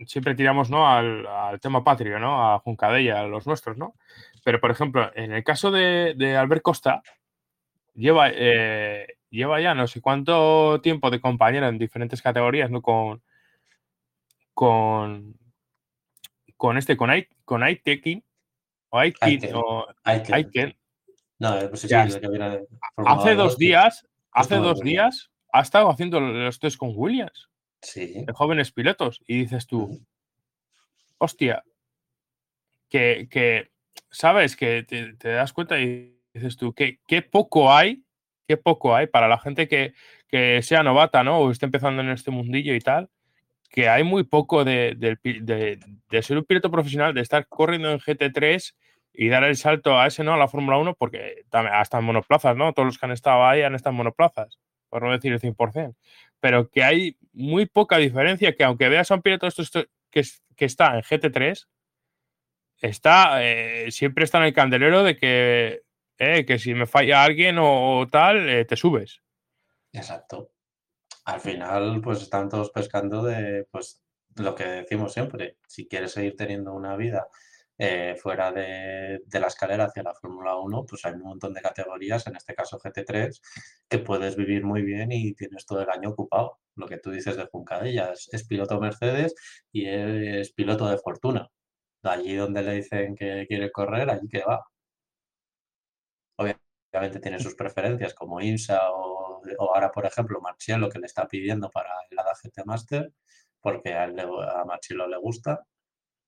siempre tiramos, ¿no? Al, tema patrio, ¿no? A Juncadella, a los nuestros, ¿no? Pero, por ejemplo, en el caso de, Albert Costa, lleva, eh, lleva ya no sé cuánto tiempo de compañero en diferentes categorías, ¿no? Con, con, con este, con, I, con Aitekin, o Aiken, o Aiken, no, pues sí, hace dos días, hace dos días ha estado haciendo los test con Williams. Sí. De jóvenes pilotos. Y dices tú, hostia, que, sabes, que te, das cuenta y dices tú, que qué poco hay, qué poco hay para la gente que, sea novata, ¿no? O esté empezando en este mundillo y tal, que hay muy poco de, de ser un piloto profesional, de estar corriendo en GT3 y dar el salto a ese, ¿no? A la Fórmula 1, porque hasta en monoplazas, ¿no? Todos los que han estado ahí han estado en monoplazas, por no decir el 100%. Pero que hay muy poca diferencia, que aunque veas a un piloto que, que está en GT3, está, eh, siempre está en el candelero de que, eh, que si me falla alguien o, tal, eh, te subes. Exacto. Al final, pues están todos pescando de, pues, lo que decimos siempre, si quieres seguir teniendo una vida eh, fuera de, la escalera hacia la Fórmula 1, pues hay un montón de categorías, en este caso GT3, que puedes vivir muy bien y tienes todo el año ocupado. Lo que tú dices de Juncadella, es, es piloto Mercedes y es piloto de fortuna. Allí donde le dicen que quiere correr, allí que va. Obviamente tiene sus preferencias como IMSA o, ahora, por ejemplo, Marcielo, que le está pidiendo para el ADA GT Master, porque a, a Marcielo le gusta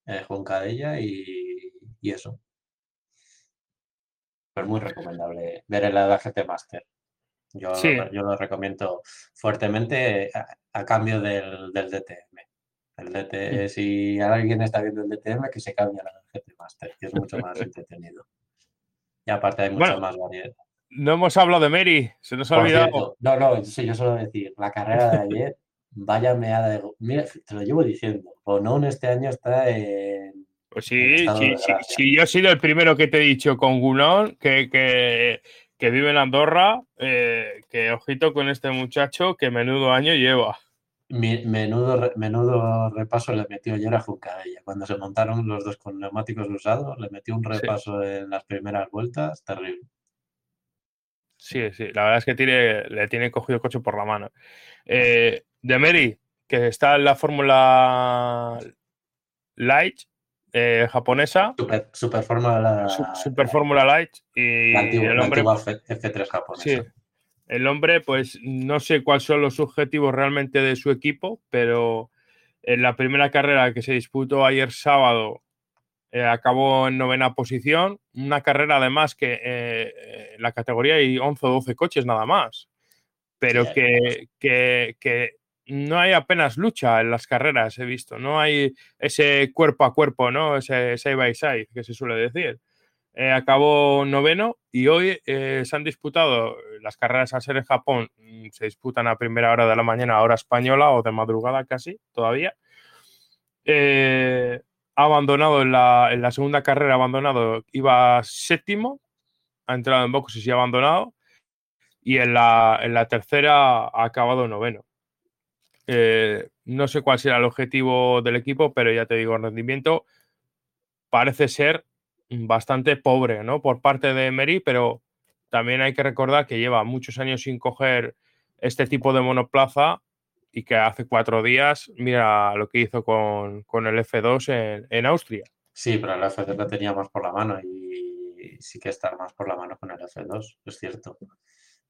eh, Juncadella y, y eso. Pues muy recomendable ver el ADGT Master. Yo, lo, yo lo recomiendo fuertemente a, cambio del, DTM. El DTM, si alguien está viendo el DTM, que se cambie al ADGT Master, que es mucho más [laughs] entretenido. Y aparte hay mucho más variedad. No hemos hablado de Mary, se nos ha olvidado. no, no, sí, yo solo decir, la carrera de [laughs] ayer Vaya meada de... Mira, te lo llevo diciendo. Bonon este año está en... Pues sí, sí, sí, yo he sido el primero que te he dicho con Gunón, que, que, vive en Andorra, eh, que ojito con este muchacho, que menudo año lleva. menudo, menudo repaso le metió ayer a Juncadella. Cuando se montaron los dos con neumáticos usados, le metió un repaso en las primeras vueltas, terrible. Sí, sí, la verdad es que tiene, le tiene cogido el coche por la mano. Eh, de Mary, que está en la Fórmula Light eh, japonesa. Super, super Fórmula Super Fórmula Light. Y el hombre, F3 japonesa. Sí, el hombre, pues no sé cuáles son los objetivos realmente de su equipo, pero en la primera carrera que se disputó ayer sábado eh, acabó en novena posición. Una carrera además que eh, en la categoría hay 11 o 12 coches nada más. Pero que, que, no hay apenas lucha en las carreras, he visto. No hay ese cuerpo a cuerpo, ¿no? Ese side by side que se suele decir. Eh, acabó noveno y hoy eh, se han disputado las carreras a ser en Japón. Mm, se disputan a primera hora de la mañana, hora española o de madrugada casi, todavía. Eh, abandonado en la, en la, segunda carrera, abandonado, iba séptimo, ha entrado en boxes y ha abandonado. Y en la, en la tercera ha acabado noveno. No sé cuál será el objetivo del equipo, pero ya te digo, el rendimiento parece ser bastante pobre, ¿no? Por parte de Emery, pero también hay que recordar que lleva muchos años sin coger este tipo de monoplaza y que hace cuatro días, mira lo que hizo con, el F2 en, Austria. Sí, pero el F2 lo tenía más por la mano y sí que está más por la mano con el F2, es cierto.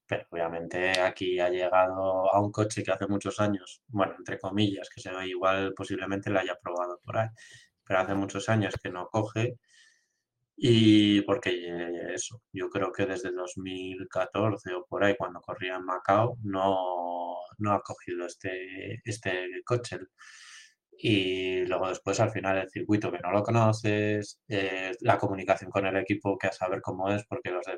Pero obviamente aquí ha llegado a un coche que hace muchos años, bueno, entre comillas, que se ve igual posiblemente lo haya probado por ahí, pero hace muchos años que no coge y porque eso, yo creo que desde 2014 o por ahí, cuando corría en Macao, no, no ha cogido este, este coche. Y luego después al final el circuito que no lo conoces, eh, la comunicación con el equipo que a saber cómo es, porque los de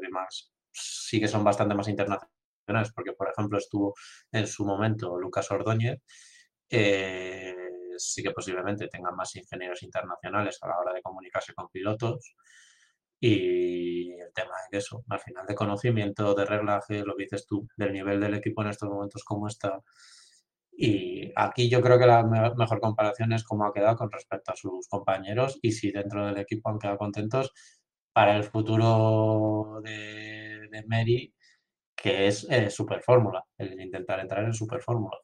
sí que son bastante más internacionales, porque por ejemplo estuvo en su momento Lucas Ordóñez, eh, sí que posiblemente tengan más ingenieros internacionales a la hora de comunicarse con pilotos. Y el tema es eso, al final de conocimiento, de reglaje, lo que dices tú, del nivel del equipo en estos momentos, cómo está. Y aquí yo creo que la mejor comparación es cómo ha quedado con respecto a sus compañeros y si dentro del equipo han quedado contentos para el futuro de, de Mary, que es eh, Super Fórmula, el intentar entrar en Super Fórmula.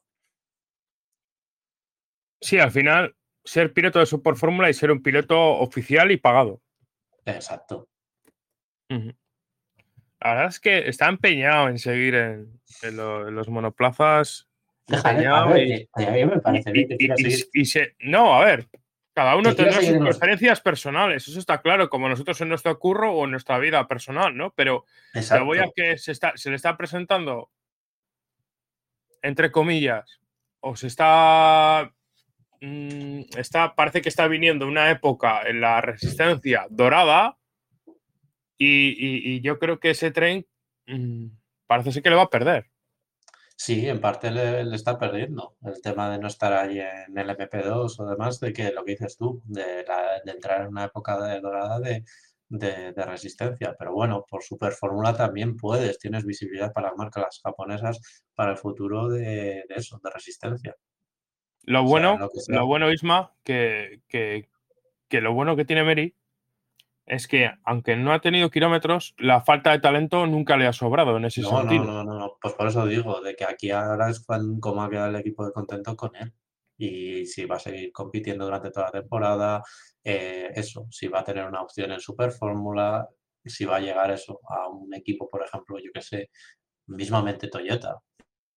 Sí, al final, ser piloto de Super Fórmula y ser un piloto oficial y pagado. Exacto. La verdad es que está empeñado en seguir en, los monoplazas. Y, no, a ver, cada uno tendrá sus preferencias personales, eso está claro, como nosotros en nuestro curro o en nuestra vida personal, ¿no? Pero te voy a que se, está, se le está presentando, entre comillas, o se está Mm, está, parece que está viniendo una época en la resistencia dorada y, yo creo que ese tren mm, parece ser que le va a perder. Sí, en parte le, está perdiendo el tema de no estar ahí en el MP2 o demás, de que lo que dices tú, de, entrar en una época de, dorada de, resistencia. Pero bueno, por Super Fórmula también puedes, tienes visibilidad para las marcas japonesas para el futuro de, eso, de resistencia. Lo bueno, lo, bueno, Isma, que, lo bueno que tiene Mary es que, aunque no ha tenido kilómetros, la falta de talento nunca le ha sobrado en ese sentido. No, no, no, pues por eso digo, de que aquí ahora es como ha quedado el equipo de contento con él. Y si va a seguir compitiendo durante toda la temporada, eh, eso, si va a tener una opción en Super Fórmula, si va a llegar eso a un equipo, por ejemplo, yo que sé, mismamente Toyota,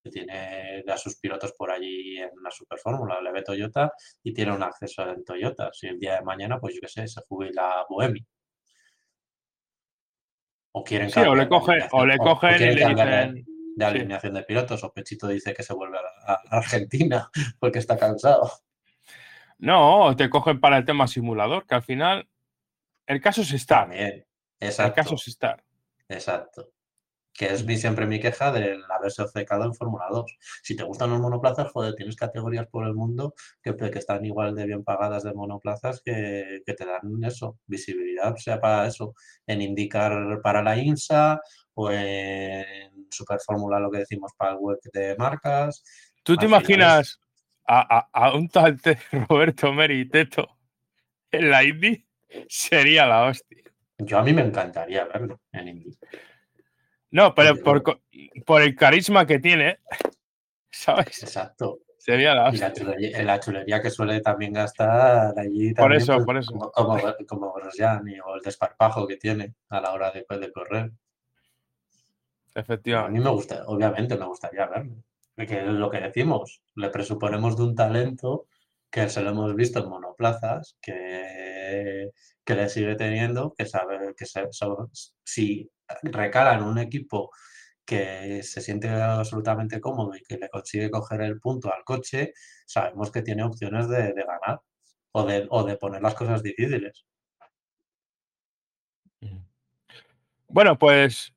que tiene a sus pilotos por allí en la Super Fórmula, le ve Toyota y tiene un acceso en Toyota. Si el día de mañana, pues yo qué sé, se jubila Boemi. O quieren sí, o le, coge, o le cogen y le dicen... De alineación de pilotos, o Pechito dice que se vuelve a, Argentina [laughs] porque está cansado. No, te cogen para el tema simulador, que al final el caso es estar. También. Exacto. El caso es estar. Exacto que es siempre mi queja del haberse obcecado en Fórmula 2. Si te gustan los monoplazas, joder, tienes categorías por el mundo que, que están igual de bien pagadas de monoplazas que, te dan eso, visibilidad, sea para eso, en indicar para la INSA o en Super Fórmula, lo que decimos para el web de marcas. ¿Tú te imaginas a, un tal [laughs] Roberto Meri Teto en la Indy? Sería la hostia. Yo a mí me encantaría verlo en Indy. No, pero por, por, el carisma que tiene, ¿sabes? Exacto. Sería la, y la, chulería, que suele también gastar allí. por eso, pues, por eso. Como, como, Grosjean o el desparpajo que tiene a la hora de, de correr. Efectivamente. A mí me gusta, obviamente me gustaría verlo. Que es lo que decimos, le presuponemos de un talento que se lo hemos visto en monoplazas, que, que le sigue teniendo, que sabe que se, si recala en un equipo que se siente absolutamente cómodo y que le consigue coger el punto al coche, sabemos que tiene opciones de, de ganar o de, o de poner las cosas difíciles. Bueno, pues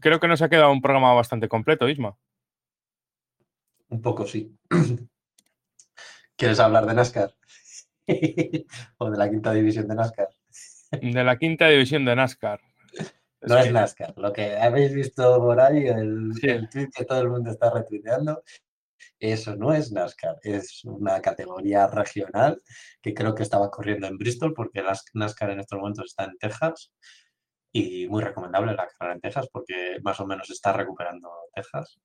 creo que nos ha quedado un programa bastante completo, Isma. Un poco sí. ¿Quieres hablar de NASCAR? [laughs] ¿O de la quinta división de NASCAR? De la quinta división de NASCAR. No es NASCAR. Lo que habéis visto por ahí, el, Sí. el tweet que todo el mundo está retuiteando, eso no es NASCAR. Es una categoría regional que creo que estaba corriendo en Bristol porque NASCAR en estos momentos está en Texas. Y muy recomendable la carrera en Texas porque más o menos está recuperando Texas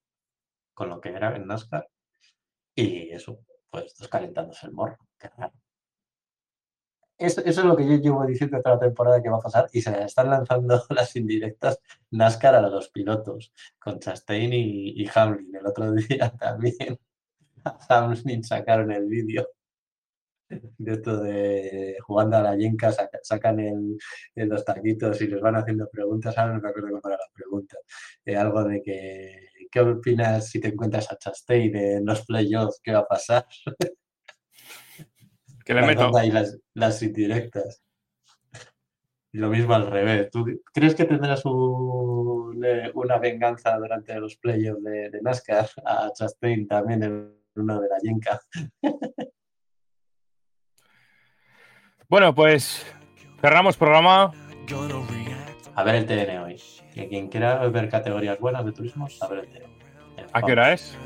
con lo que era en NASCAR. Y eso, pues descalentándose el morro. Qué raro. Eso, eso es lo que yo llevo diciendo toda la temporada que va a pasar y se están lanzando [laughs] las indirectas NASCAR a los pilotos con Chastain y, y Hamlin. El otro día [laughs] también a Hamlin sacaron el vídeo de esto de jugando a la yenca, saca- sacan el, el los taquitos y les van haciendo preguntas. Ahora no me acuerdo cómo era la pregunta. Eh, algo de que, ¿qué opinas si te encuentras a Chastain en los playoffs? ¿Qué va a pasar? [laughs] Que le meto. Las, las indirectas. Y lo mismo al revés. ¿Tú crees que tendrás un, eh, una venganza durante los playoffs de, de NASCAR a Chastain también en uno de la Yenka? [laughs] Bueno, pues cerramos programa. A ver el TN hoy. Que quien quiera ver categorías buenas de turismo, a ver el TN. ¿A qué hora es?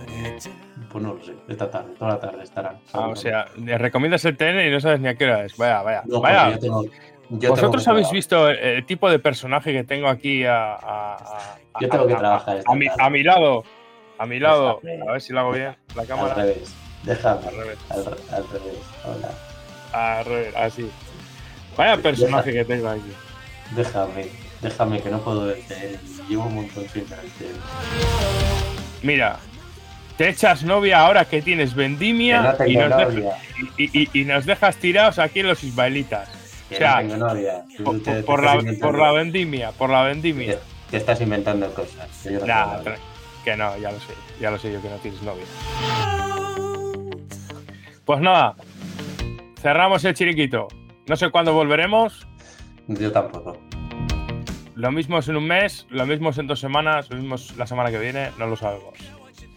Pues no lo sé. Esta tarde, toda la tarde estarán. Ah, o sea, le recomiendas el TN y no sabes ni a qué hora es. Vaya, vaya. No, vaya. yo tengo- yo tengo ¿Vosotros habéis visto el, el tipo de personaje que tengo aquí a, a- a- Yo tengo que trabajar esta a, mi, tarde. a mi lado? A mi lado. Déjame. A ver si lo hago bien. La Al cámara. revés. Déjame. Al revés. Al, al revés. Hola. Al revés. Así. Vaya personaje que tengo aquí. Déjame. Déjame que no puedo ver TN. Llevo un montón sin ver el TN. Mira. Te echas novia ahora que tienes Que vendimia no y, nos deja- novia. y- y- y nos dejas tirados aquí en los ismaelitas. Que O sea, no novia. Por, te- te por estás la, inventando- por la vendimia, por la vendimia. te, te estás inventando cosas. no Nah, que no, ya lo sé. Ya lo sé yo que no tienes novia. Pues nada. Cerramos el chiriquito. No sé cuándo volveremos. Yo tampoco. Lo mismo es en un mes, lo mismo es en dos semanas, lo mismo es la semana que viene, no lo sabemos.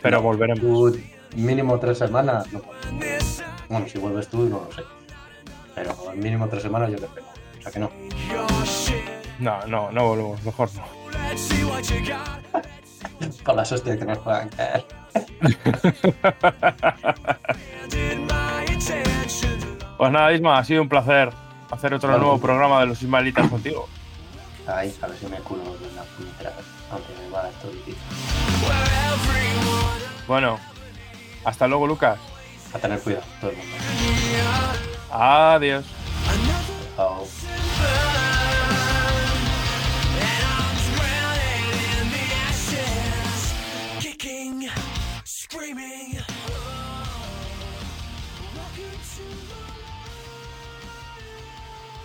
Pero No, volveremos. Tú, mínimo tres semanas. No. Bueno, si vuelves tú, no lo sé. Pero mínimo tres semanas yo te tengo. O sea que no. No, no, no volvemos, mejor no. [laughs] Con las hostias que nos puedan caer. [laughs] Pues nada, Isma, ha sido un placer hacer otro Vale. nuevo programa de los Ismaelitas contigo. Ahí, a ver si me culo de una puñetera Bueno, hasta luego, Lucas. A tener cuidado, todo el mundo. Adiós.